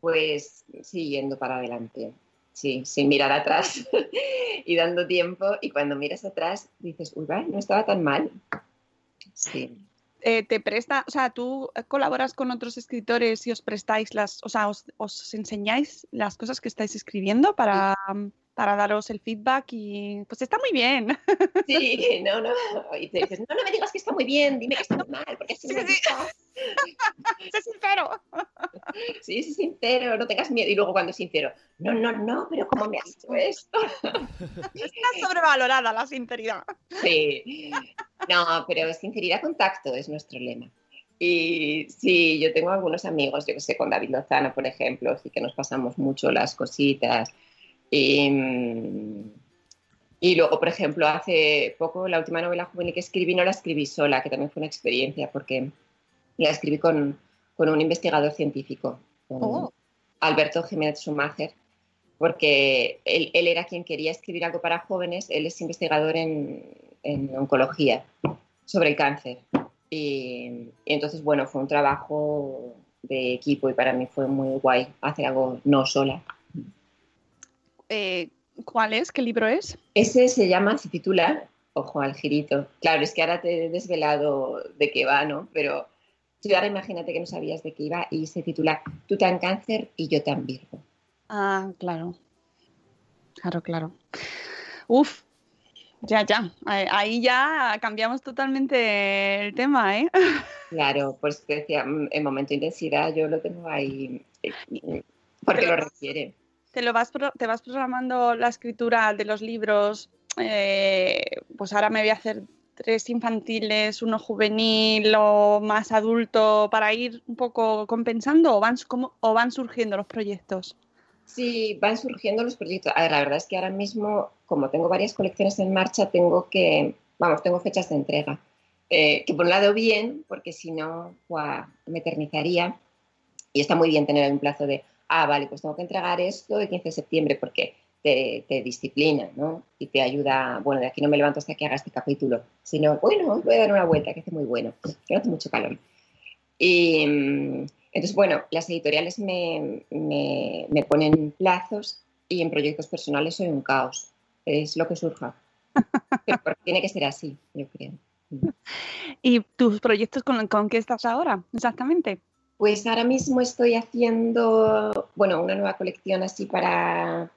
Pues siguiendo para adelante, sí, sin mirar atrás y dando tiempo. Y cuando miras atrás dices, uy, va, no estaba tan mal. Sí. Eh, te presta, o sea, tú colaboras con otros escritores y os prestáis las, o sea, os, os enseñáis las cosas que estáis escribiendo para, para daros el feedback y pues está muy bien. Sí, no, no. Y te dices, no, no me digas que está muy bien, dime que está muy mal, porque así Sí, me sí. gusta. Sé sincero. Sí, sí, sincero, no tengas miedo. Y luego cuando es sincero, no, no, no, pero ¿cómo me has hecho esto? Está sobrevalorada la sinceridad. Sí. No, pero sinceridad con tacto es nuestro lema. Y sí, yo tengo algunos amigos, yo que sé, con David Lozano, por ejemplo, sí que nos pasamos mucho las cositas. Y, mm, y luego, por ejemplo, hace poco la última novela juvenil que escribí no la escribí sola, que también fue una experiencia, porque la escribí con, con un investigador científico, con Oh. Alberto Jiménez Schumacher, porque él, él era quien quería escribir algo para jóvenes, él es investigador en, en oncología sobre el cáncer. Y, y entonces, bueno, fue un trabajo de equipo y para mí fue muy guay hacer algo no sola. Eh, ¿Cuál es? ¿Qué libro es? Ese se llama, se titula, ojo al girito. Claro, es que ahora te he desvelado de qué va, ¿no? Pero Tú ahora imagínate que no sabías de qué iba y se titula Tú tan cáncer y yo tan virgo. Ah, claro. Claro, claro. Uf, ya, ya. Ahí- Ahí ya cambiamos totalmente el tema, ¿eh? Claro, pues te decía, mm, el momento de intensidad yo lo tengo ahí eh, porque Pero- lo requiere. ¿Te, lo vas, te vas programando la escritura de los libros? eh, pues ahora me voy a hacer tres infantiles, uno juvenil o más adulto para ir un poco compensando o van, cómo- o van surgiendo los proyectos. Sí, van surgiendo los proyectos. A ver, la verdad es que ahora mismo, como tengo varias colecciones en marcha, tengo que, vamos, tengo fechas de entrega. Eh, que por un lado bien, porque si no, me eternizaría. Y está muy bien tener un plazo de, ah, vale, pues tengo que entregar esto el 15 de septiembre, porque te, te disciplina, ¿no? Y te ayuda, bueno, de aquí no me levanto hasta que haga este capítulo, sino, bueno, voy a dar una vuelta, que hace muy bueno, que no hace mucho calor. Y mm, entonces, bueno, las editoriales me, me- me ponen plazos y en proyectos personales soy un caos. Es lo que surja. Pero porque tiene que ser así, yo creo. ¿Y tus proyectos con, con qué estás ahora exactamente? Pues ahora mismo estoy haciendo, bueno, una nueva colección así para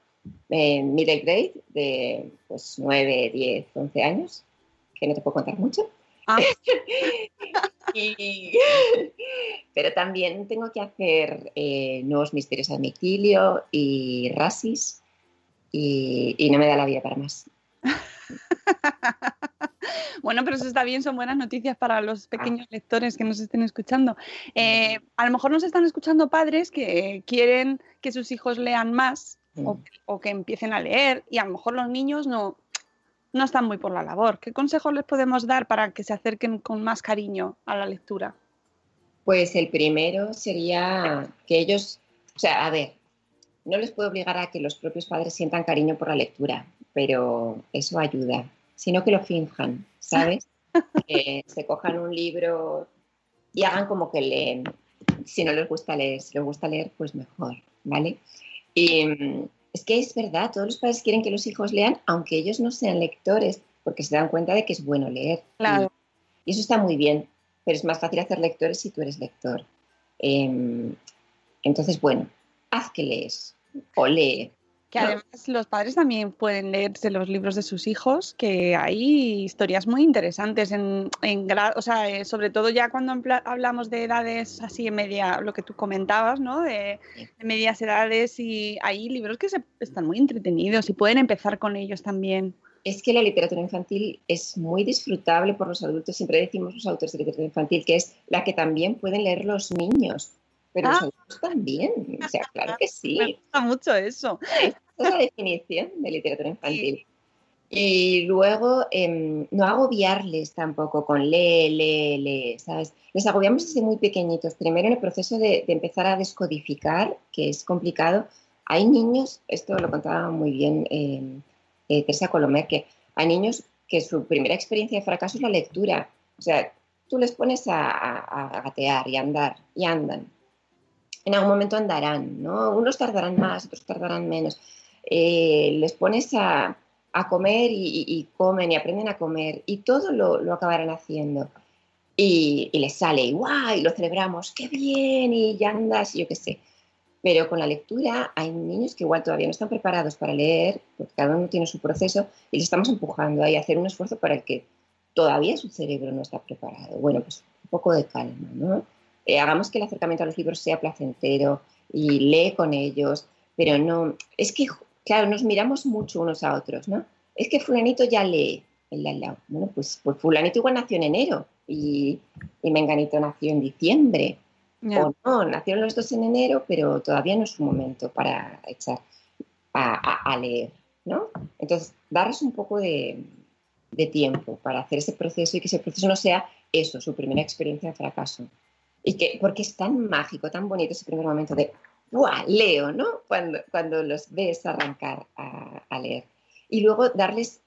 eh, middle grade de pues 9, 10, 11 años, que no te puedo contar mucho. Ah. Y- pero también tengo que hacer eh, nuevos misterios a domicilio y rasis y, y no me da la vida para más. Bueno, pero eso está bien, son buenas noticias para los pequeños lectores que nos estén escuchando. Eh, a lo mejor nos están escuchando padres que quieren que sus hijos lean más o, Mm. o que empiecen a leer y a lo mejor los niños no, no están muy por la labor. ¿Qué consejos les podemos dar para que se acerquen con más cariño a la lectura? Pues el primero sería que ellos, o sea, a ver, no les puedo obligar a que los propios padres sientan cariño por la lectura, pero eso ayuda, sino que lo finjan, ¿sabes? que se cojan un libro y hagan como que leen. Si no les gusta leer, si les gusta leer, pues mejor, ¿vale? Y mm, es que es verdad, todos los padres quieren que los hijos lean, aunque ellos no sean lectores, porque se dan cuenta de que es bueno leer. Claro. Y, eso está muy bien, pero es más fácil hacer lectores si tú eres lector. Em, entonces, bueno, haz que lees o lee. Que además los padres también pueden leerse los libros de sus hijos, que hay historias muy interesantes, en, en o sea, eh, sobre todo ya cuando hablamos de edades así en media, lo que tú comentabas, ¿no? De, de medias edades y hay libros que se, están muy entretenidos y pueden empezar con ellos también. Es que la literatura infantil es muy disfrutable por los adultos. Siempre decimos los autores de literatura infantil que es la que también pueden leer los niños, pero los Ah. adultos también. O sea, claro que Me sí. gusta mucho eso. Esa es la definición de literatura infantil. Y luego em, no agobiarles tampoco con lee, lee, lee, ¿sabes? Les agobiamos desde muy pequeñitos. Primero en el proceso de, de empezar a descodificar, que es complicado. Hay niños, esto lo contaba muy bien em, eh, Teresa Colomer, que hay niños que su primera experiencia de fracaso es la lectura. O sea, tú les pones a, a- a gatear y a andar, y andan. En algún momento andarán, ¿no? Unos tardarán más, otros tardarán menos. Eh, les pones a, a comer y, y- comen y aprenden a comer y todo lo, lo acabarán haciendo. Y, y les sale, y ¡guau! Y lo celebramos, ¡qué bien! Y ya andas, yo qué sé. Pero con la lectura hay niños que igual todavía no están preparados para leer, porque cada uno tiene su proceso, y les estamos empujando ahí a hacer un esfuerzo para el que todavía su cerebro no está preparado. Bueno, pues un poco de calma, ¿no? Eh, hagamos que el acercamiento a los libros sea placentero y lee con ellos, pero no, es que, claro, nos miramos mucho unos a otros, ¿no? Es que fulanito ya lee, el de al lado. Bueno, pues, pues fulanito igual nació en enero y, y menganito nació en diciembre. O no, nacieron los dos en enero, pero todavía no es su momento para echar a, a- a leer, ¿no? Entonces, darles un poco de, de tiempo para hacer ese proceso y que ese proceso no sea eso, su primera experiencia de fracaso. Y que, porque es tan mágico, tan bonito ese primer momento de, ¡buah! Leo, ¿no? Cuando, cuando los ves arrancar a, leer. Y luego darles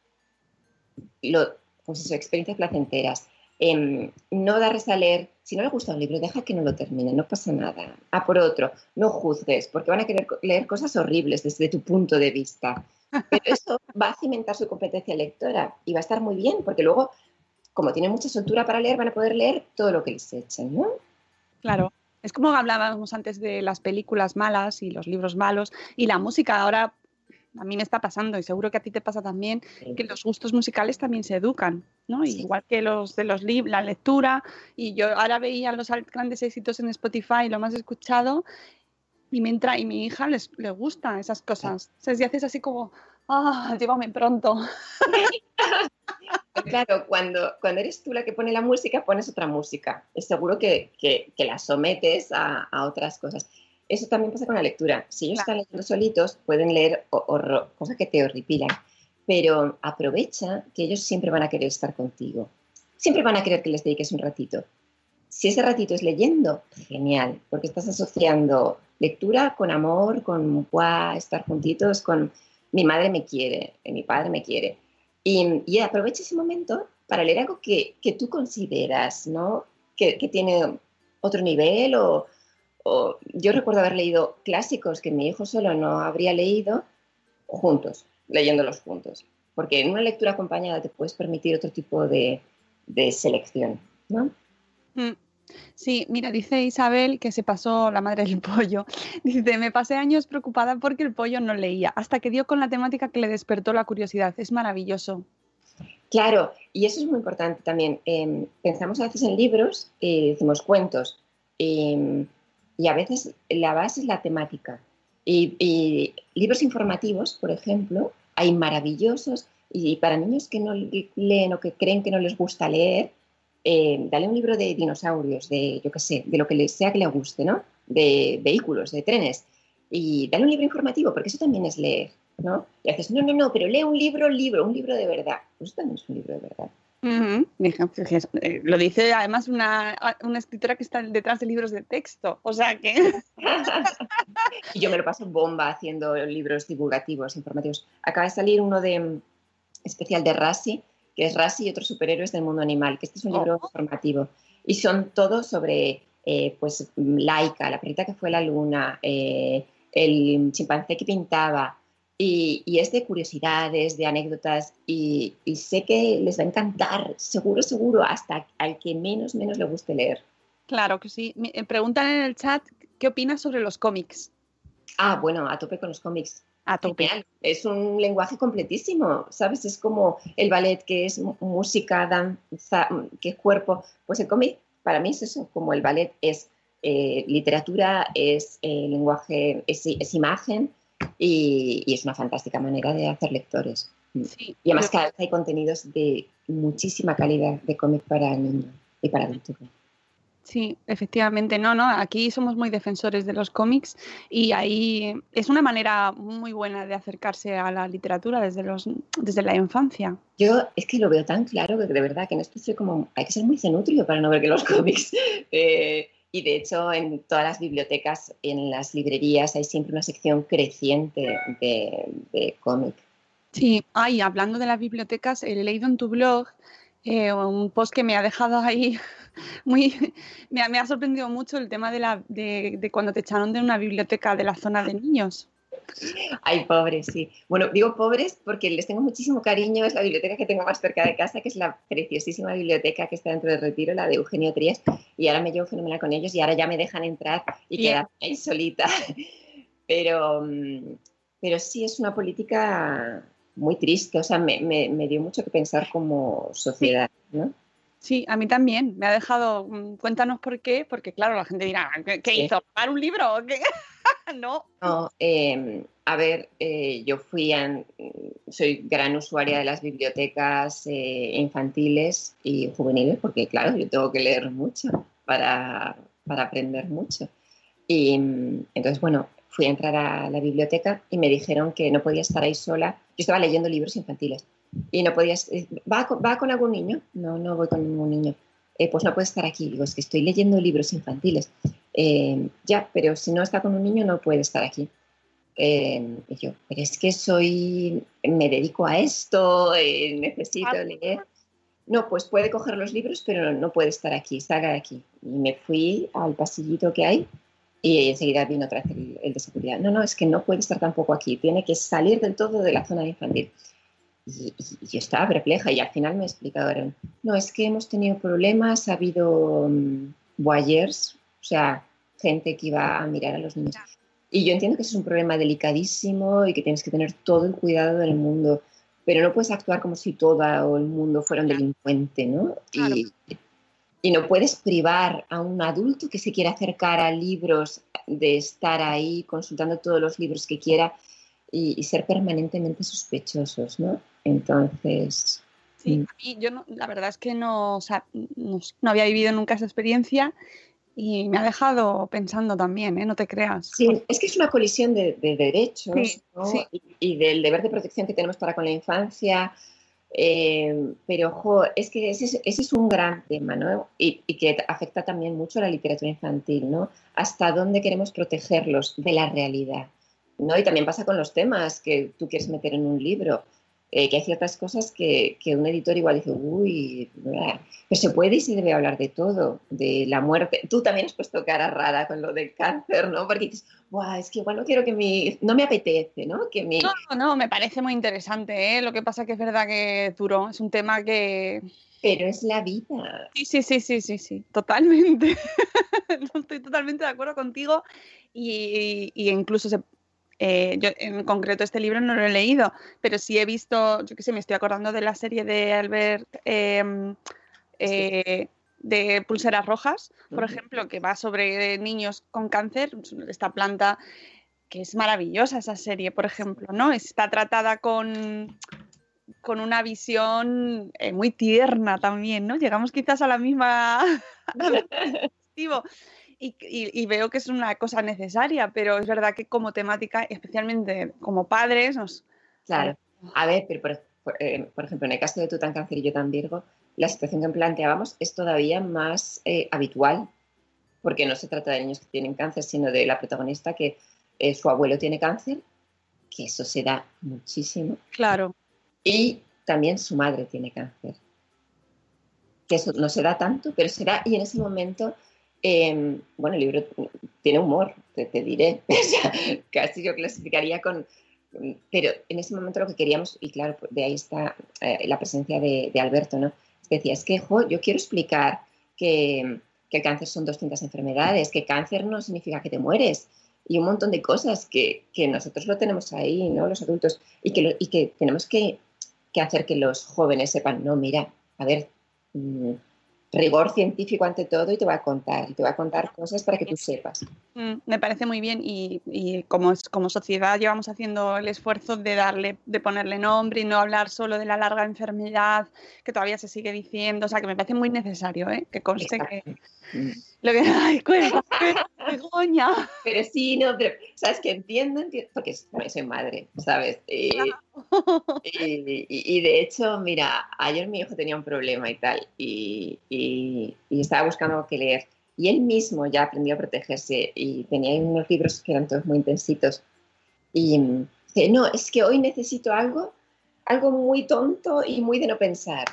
lo, pues experiencias placenteras. Em, no darles a leer, si no le gusta un libro, deja que no lo termine, no pasa nada. A por otro, no juzgues, porque van a querer leer cosas horribles desde tu punto de vista. Pero eso va a cimentar su competencia lectora y va a estar muy bien, porque luego, como tienen mucha soltura para leer, van a poder leer todo lo que les echen, ¿no? Claro. Es como hablábamos antes de las películas malas y los libros malos y la música. Ahora a mí me está pasando y seguro que a ti te pasa también que los gustos musicales también se educan, ¿no? Sí. Igual que los de los libros, la lectura. Y yo ahora veía los grandes éxitos en Spotify, lo más escuchado, y me entra y mi hija les, le gusta esas cosas. O sea, si haces así como, ah, llévame pronto. Claro, cuando, cuando eres tú la que pone la música, pones otra música. Es seguro que, que, que la sometes a, a otras cosas. Eso también pasa con la lectura. Si ellos están leyendo solitos, pueden leer horror- cosas que te horripilan. Pero aprovecha que ellos siempre van a querer estar contigo. Siempre van a querer que les dediques un ratito. Si ese ratito es leyendo, genial, porque estás asociando lectura con amor, con "Buah, estar juntitos, con mi madre me quiere, eh, mi padre me quiere. Y, y aprovecha ese momento para leer algo que, que tú consideras, ¿no? Que, que tiene otro nivel o, o- yo recuerdo haber leído clásicos que mi hijo solo no habría leído juntos, leyéndolos juntos. Porque en una lectura acompañada te puedes permitir otro tipo de, de selección, ¿no? Mm. Sí, mira, dice Isabel que se pasó la madre del pollo. Dice, me pasé años preocupada porque el pollo no leía, hasta que dio con la temática que le despertó la curiosidad. Es maravilloso. Claro, y eso es muy importante también. Eh, pensamos a veces en libros, eh, decimos cuentos, eh, y a veces la base es la temática. Y, y libros informativos, por ejemplo, hay maravillosos, y para niños que no le- leen o que creen que no les gusta leer, eh, dale un libro de dinosaurios, de yo qué sé, de lo que sea que le guste, ¿no? De vehículos, de trenes. Y dale un libro informativo, porque eso también es leer, ¿no? Y haces, no, no, no, pero lee un libro, libro, un libro de verdad. Pues eso también es un libro de verdad. Eh, Lo dice además una, una escritora que está detrás de libros de texto. O sea que... y yo me lo paso bomba haciendo libros divulgativos, informativos. Acaba de salir uno de mm, especial de Rassi, que es Rassi y otros superhéroes del mundo animal, que este es un libro Oh. informativo. Y son todos sobre, eh, pues, Laika, la perrita que fue la luna, eh, el chimpancé que pintaba, y, y es de curiosidades, de anécdotas, y, y sé que les va a encantar, seguro, seguro, hasta al que menos, menos le guste leer. Claro que sí. Me- eh, Preguntan en el chat qué opinas sobre los cómics. Ah, bueno, a tope con los cómics. A tope. Genial. Es un lenguaje completísimo, ¿sabes? Es como el ballet que es música, danza, que es cuerpo. Pues el cómic para mí es eso, como el ballet es eh, literatura, es eh, lenguaje, es, es imagen y, y es una fantástica manera de hacer lectores. Mm. Sí. Y además cada vez hay contenidos de muchísima calidad de cómic para niños y para adultos. Sí, efectivamente, no, no, aquí somos muy defensores de los cómics y ahí es una manera muy buena de acercarse a la literatura desde, los, desde la infancia. Yo es que lo veo tan claro que de verdad que en esto soy como, hay que ser muy cenutrio para no ver que los cómics. eh, y de hecho en todas las bibliotecas, en las librerías hay siempre una sección creciente de, de cómic. Sí, ay, hablando de las bibliotecas, he leído en tu blog eh, un post que me ha dejado ahí muy, me ha, me ha sorprendido mucho el tema de, la, de, de cuando te echaron de una biblioteca de la zona de niños. Ay, pobres, sí. Bueno, digo pobres porque les tengo muchísimo cariño. Es la biblioteca que tengo más cerca de casa, que es la preciosísima biblioteca que está dentro del retiro, la de Eugenio Trías. Y ahora me llevo fenomenal con ellos y ahora ya me dejan entrar y quedarme ahí solita. Pero, mm, pero sí es una política muy triste. O sea, me, me- me dio mucho que pensar como sociedad, ¿no? Sí, a mí también. Me ha dejado. mm, Cuéntanos por qué, porque claro, la gente dirá, ¿qué, hizo? ¿Robar un libro o qué? no. No, eh, a ver, eh, yo fui, a- soy gran usuaria de las bibliotecas eh, infantiles y juveniles, porque claro, yo tengo que leer mucho para, para aprender mucho. Y mm, entonces, bueno, fui a entrar a la biblioteca y me dijeron que no podía estar ahí sola. Yo estaba leyendo libros infantiles y no podías, eh, ¿va con, ¿va con algún niño? No, no voy con ningún niño. "Eh, pues no puede estar aquí. Digo, es que estoy leyendo libros infantiles. "Eh, ya, pero si no está con un niño no puede estar aquí. Eh, y yo, pero es que soy, me dedico a esto, eh, necesito Ah. leer. No, pues puede coger los libros, pero no, no puede estar aquí, salga de aquí. Y me fui al pasillito que hay y enseguida vino otra vez el, el de seguridad. No, no, es que no puede estar tampoco aquí, tiene que salir del todo de la zona infantil. Y, y- y yo estaba perpleja y al final me explicaron, no, es que hemos tenido problemas, ha habido voyeurs O sea, gente que iba a mirar a los niños. Y yo entiendo que es un problema delicadísimo y que tienes que tener todo el cuidado del mundo, pero no puedes actuar como si todo el mundo fuera un delincuente, ¿no? Claro. Y, y no puedes privar a un adulto que se quiera acercar a libros de estar ahí consultando todos los libros que quiera y, y ser permanentemente sospechosos, ¿no? Entonces, Sí, Mm. a mí yo no, la verdad es que no, o sea, no, no había vivido nunca esa experiencia y me ha dejado pensando también, ¿eh? No te creas. Sí, es que es una colisión de, de derechos Sí, ¿no? sí. Y, y del deber de protección que tenemos para con la infancia. Eh, pero, ojo, es que ese, es- ese es un gran tema, ¿no? Y, y que afecta también mucho a la literatura infantil, ¿no? Hasta dónde queremos protegerlos de la realidad, ¿no? Y también pasa con los temas que tú quieres meter en un libro. Eh, que hay ciertas cosas que, que un editor igual dice, uy, bla". pero se puede y se debe hablar de todo, de la muerte. Tú también has puesto cara rara con lo del cáncer, ¿no? Porque dices, Buah, es que igual no quiero que mi... No me apetece, ¿no? Que mi... No, no, me parece muy interesante, ¿eh? Lo que pasa que es verdad que es duro, es un tema que... Pero es la vida. Sí, sí, sí, sí, sí, sí, totalmente. Estoy totalmente de acuerdo contigo y, y incluso se, eh, yo en concreto este libro no lo he leído, pero sí he visto, yo qué sé, me estoy acordando de la serie de Albert eh, eh, de Pulseras Rojas, por ejemplo, que va sobre niños con cáncer, esta planta que es maravillosa esa serie, por ejemplo, ¿no? Está tratada con, con una visión eh, muy tierna también, ¿no? Llegamos quizás a la misma. Y, y- y veo que es una cosa necesaria, pero es verdad que como temática, especialmente como padres, nos... Claro. A ver, pero por, por, eh, por ejemplo, en el caso de tú tan cáncer y yo tan virgo, la situación que planteábamos es todavía más eh, habitual, porque no se trata de niños que tienen cáncer, sino de la protagonista que eh, su abuelo tiene cáncer, que eso se da muchísimo, Claro, y también su madre tiene cáncer. Que eso no se da tanto, pero se da, y en ese momento, eh, bueno, el libro tiene humor, te, te diré, casi yo clasificaría con... Pero en ese momento lo que queríamos, y claro, de ahí está eh, la presencia de, de Alberto, ¿no? Decía, es que jo, yo quiero explicar que, que el cáncer son distintas enfermedades, que cáncer no significa que te mueres, y un montón de cosas que, que nosotros lo tenemos ahí, ¿no? Los adultos, y que, lo- y que tenemos que, que hacer que los jóvenes sepan, no, mira, a ver, mm, rigor científico ante todo y te voy a contar, y te voy a contar cosas para que tú sepas. Mm, me parece muy bien y, y como, es- como sociedad llevamos haciendo el esfuerzo de darle, de ponerle nombre y no hablar solo de la larga enfermedad que todavía se sigue diciendo, o sea que me parece muy necesario, ¿eh? que conste que. Lo que ay, cuenta, Begoña. Pero sí, no, pero, ¿sabes que Entiendo, entiendo, porque soy madre, ¿sabes? Y, y- y- de hecho, mira, ayer mi hijo tenía un problema y tal, y, y- y estaba buscando que leer. Y él mismo ya aprendió a protegerse y tenía unos libros que eran todos muy intensitos. Y dice, no, es que hoy necesito algo, algo muy tonto y muy de no pensar.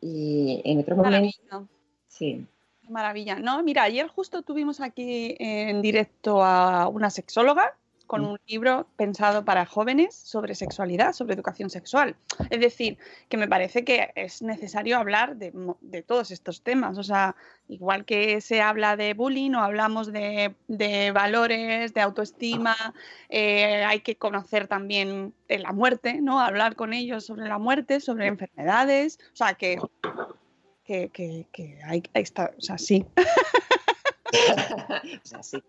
Y en otro momento, sí. Maravilla. No, mira, ayer justo tuvimos aquí en directo a una sexóloga con Mm. un libro pensado para jóvenes sobre sexualidad, sobre educación sexual. Es decir, que me parece que es necesario hablar de, de todos estos temas. O sea, igual que se habla de bullying o hablamos de, de valores, de autoestima, eh, hay que conocer también la muerte, ¿no? Hablar con ellos sobre la muerte, sobre enfermedades. O sea, que que, que, que hay, ahí está, o sea, sí. o sea, sí.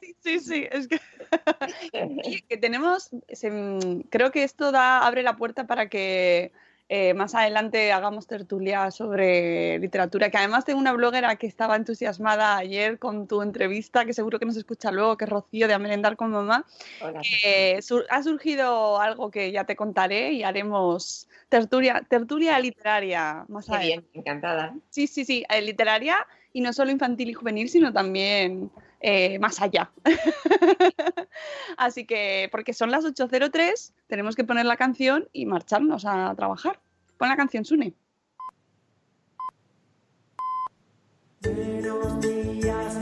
Sí, sí, sí, es que, que tenemos, se- mm, creo que esto da, abre la puerta para que eh, más adelante hagamos tertulia sobre literatura, que además tengo una bloguera que estaba entusiasmada ayer con tu entrevista, que seguro que nos escucha luego, que es Rocío de A Merendar con Mamá, Hola. que sur- ha surgido algo que ya te contaré y haremos tertulia, tertulia literaria más Qué adelante. bien, encantada. Sí, sí, sí, eh, literaria y no solo infantil y juvenil, sino también eh, más allá. Así que, porque son las 8.03, tenemos que poner la canción y marcharnos a trabajar. Pon la canción, Sune. Días,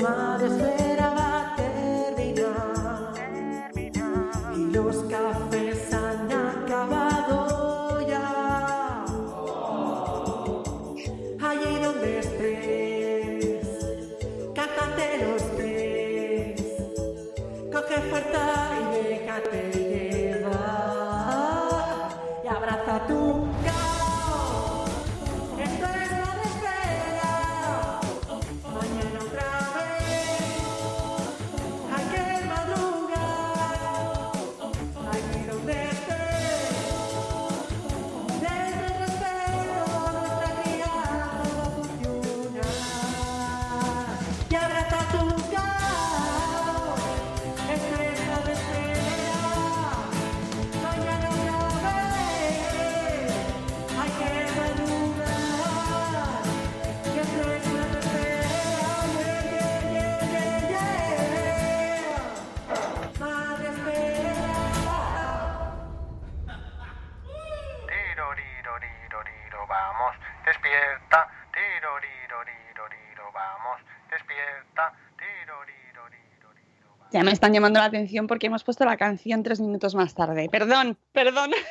Ya me están llamando la atención porque hemos puesto la canción tres minutos más tarde. Perdón, perdón.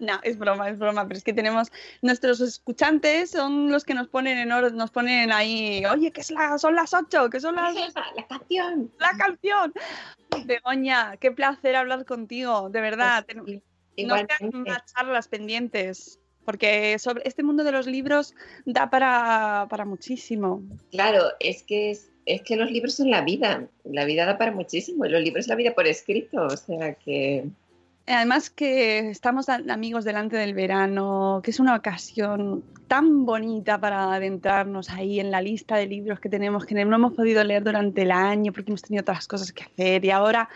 No, es broma, es broma, pero es que tenemos nuestros escuchantes son los que nos ponen en orden, nos ponen ahí, oye, que es la, son las ocho, que son las La canción. la canción. Begoña, qué placer hablar contigo, de verdad. Pues, Nos quedan más charlas pendientes, porque sobre este mundo de los libros da para, para muchísimo. Claro, es que es, es que los libros son la vida. La vida da para muchísimo. Y los libros es la vida por escrito. O sea que. Además que estamos amigos delante del verano, que es una ocasión tan bonita para adentrarnos ahí en la lista de libros que tenemos, que no hemos podido leer durante el año porque hemos tenido otras cosas que hacer y ahora,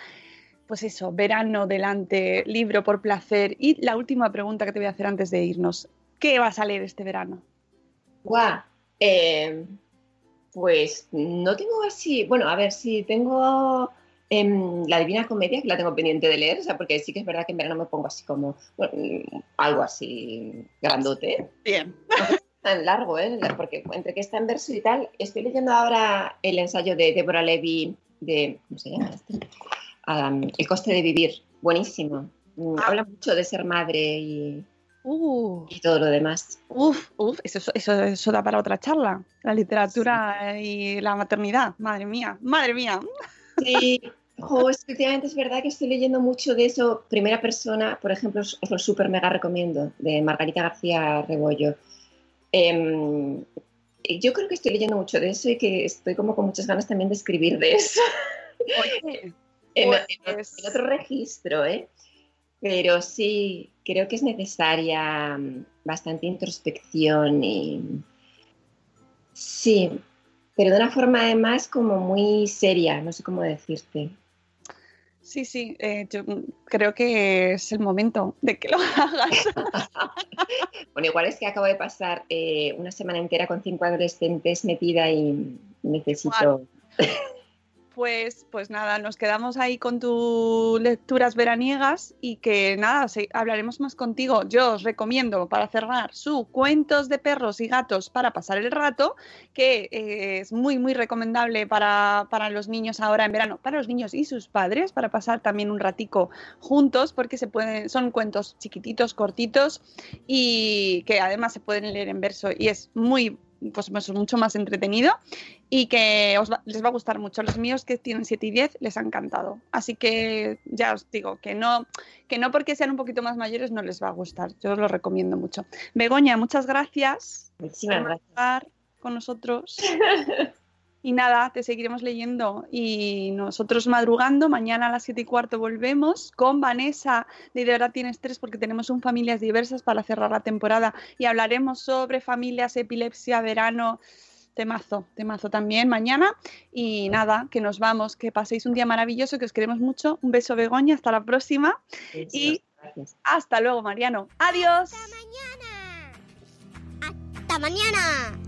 pues eso, verano delante, libro por placer. Y la última pregunta que te voy a hacer antes de irnos, ¿qué vas a leer este verano? ¡Guau! Eh, pues no tengo así. Bueno, a ver, sí, tengo em, La Divina Comedia, que la tengo pendiente de leer. O sea, porque sí que es verdad que en verano me pongo así como. bueno, mm, algo así grandote. Bien. tan largo, ¿eh? Porque entre que está en verso y tal, estoy leyendo ahora el ensayo de Deborah Levy de, ¿cómo se llama este? Am, el coste de vivir, buenísimo. Mm, Habla mucho de ser madre y, Uh, y todo lo demás. uf, uf, eso, eso, eso da para otra charla. La literatura y la maternidad. Madre mía, madre mía. Sí, jo, es verdad que estoy leyendo mucho de eso. Primera persona, por ejemplo, os, os lo súper mega recomiendo, de Margarita García Rebollo. Em, yo creo que estoy leyendo mucho de eso y que estoy como con muchas ganas también de escribir de eso. Oye, en, Pues- en otro registro, ¿eh? Pero sí, creo que es necesaria mm, bastante introspección y sí, pero de una forma además como muy seria, no sé cómo decirte. Sí, sí, eh, yo mm, creo que es el momento de que lo hagas. Bueno, igual es que acabo de pasar eh, una semana entera con cinco adolescentes metida y necesito... Pues, pues nada, nos quedamos ahí con tus lecturas veraniegas y que nada, se- hablaremos más contigo. Yo os recomiendo para cerrar su Cuentos de perros y gatos para pasar el rato, que eh, es muy, muy recomendable para, para los niños ahora en verano, para los niños y sus padres, para pasar también un ratico juntos, porque se pueden, son cuentos chiquititos, cortitos y que además se pueden leer en verso y es muy pues, pues, mucho más entretenido y que os va- les va a gustar mucho. Los míos que tienen 7 y 10 les ha encantado. Así que ya os digo que no, que no porque sean un poquito más mayores no les va a gustar. Yo os lo recomiendo mucho. Begoña, muchas gracias Muchísimas por gracias. estar con nosotros. Y nada, te seguiremos leyendo y nosotros madrugando. Mañana a las 7 y cuarto volvemos con Vanessa de De verdad tienes tres porque tenemos un familias diversas para cerrar la temporada y hablaremos sobre familias, epilepsia, verano. Temazo, temazo también mañana. Y nada, que nos vamos, que paséis un día maravilloso, que os queremos mucho. Un beso, Begoña, hasta la próxima. Y Gracias. hasta luego, Mariano. Adiós. Hasta mañana. Hasta mañana.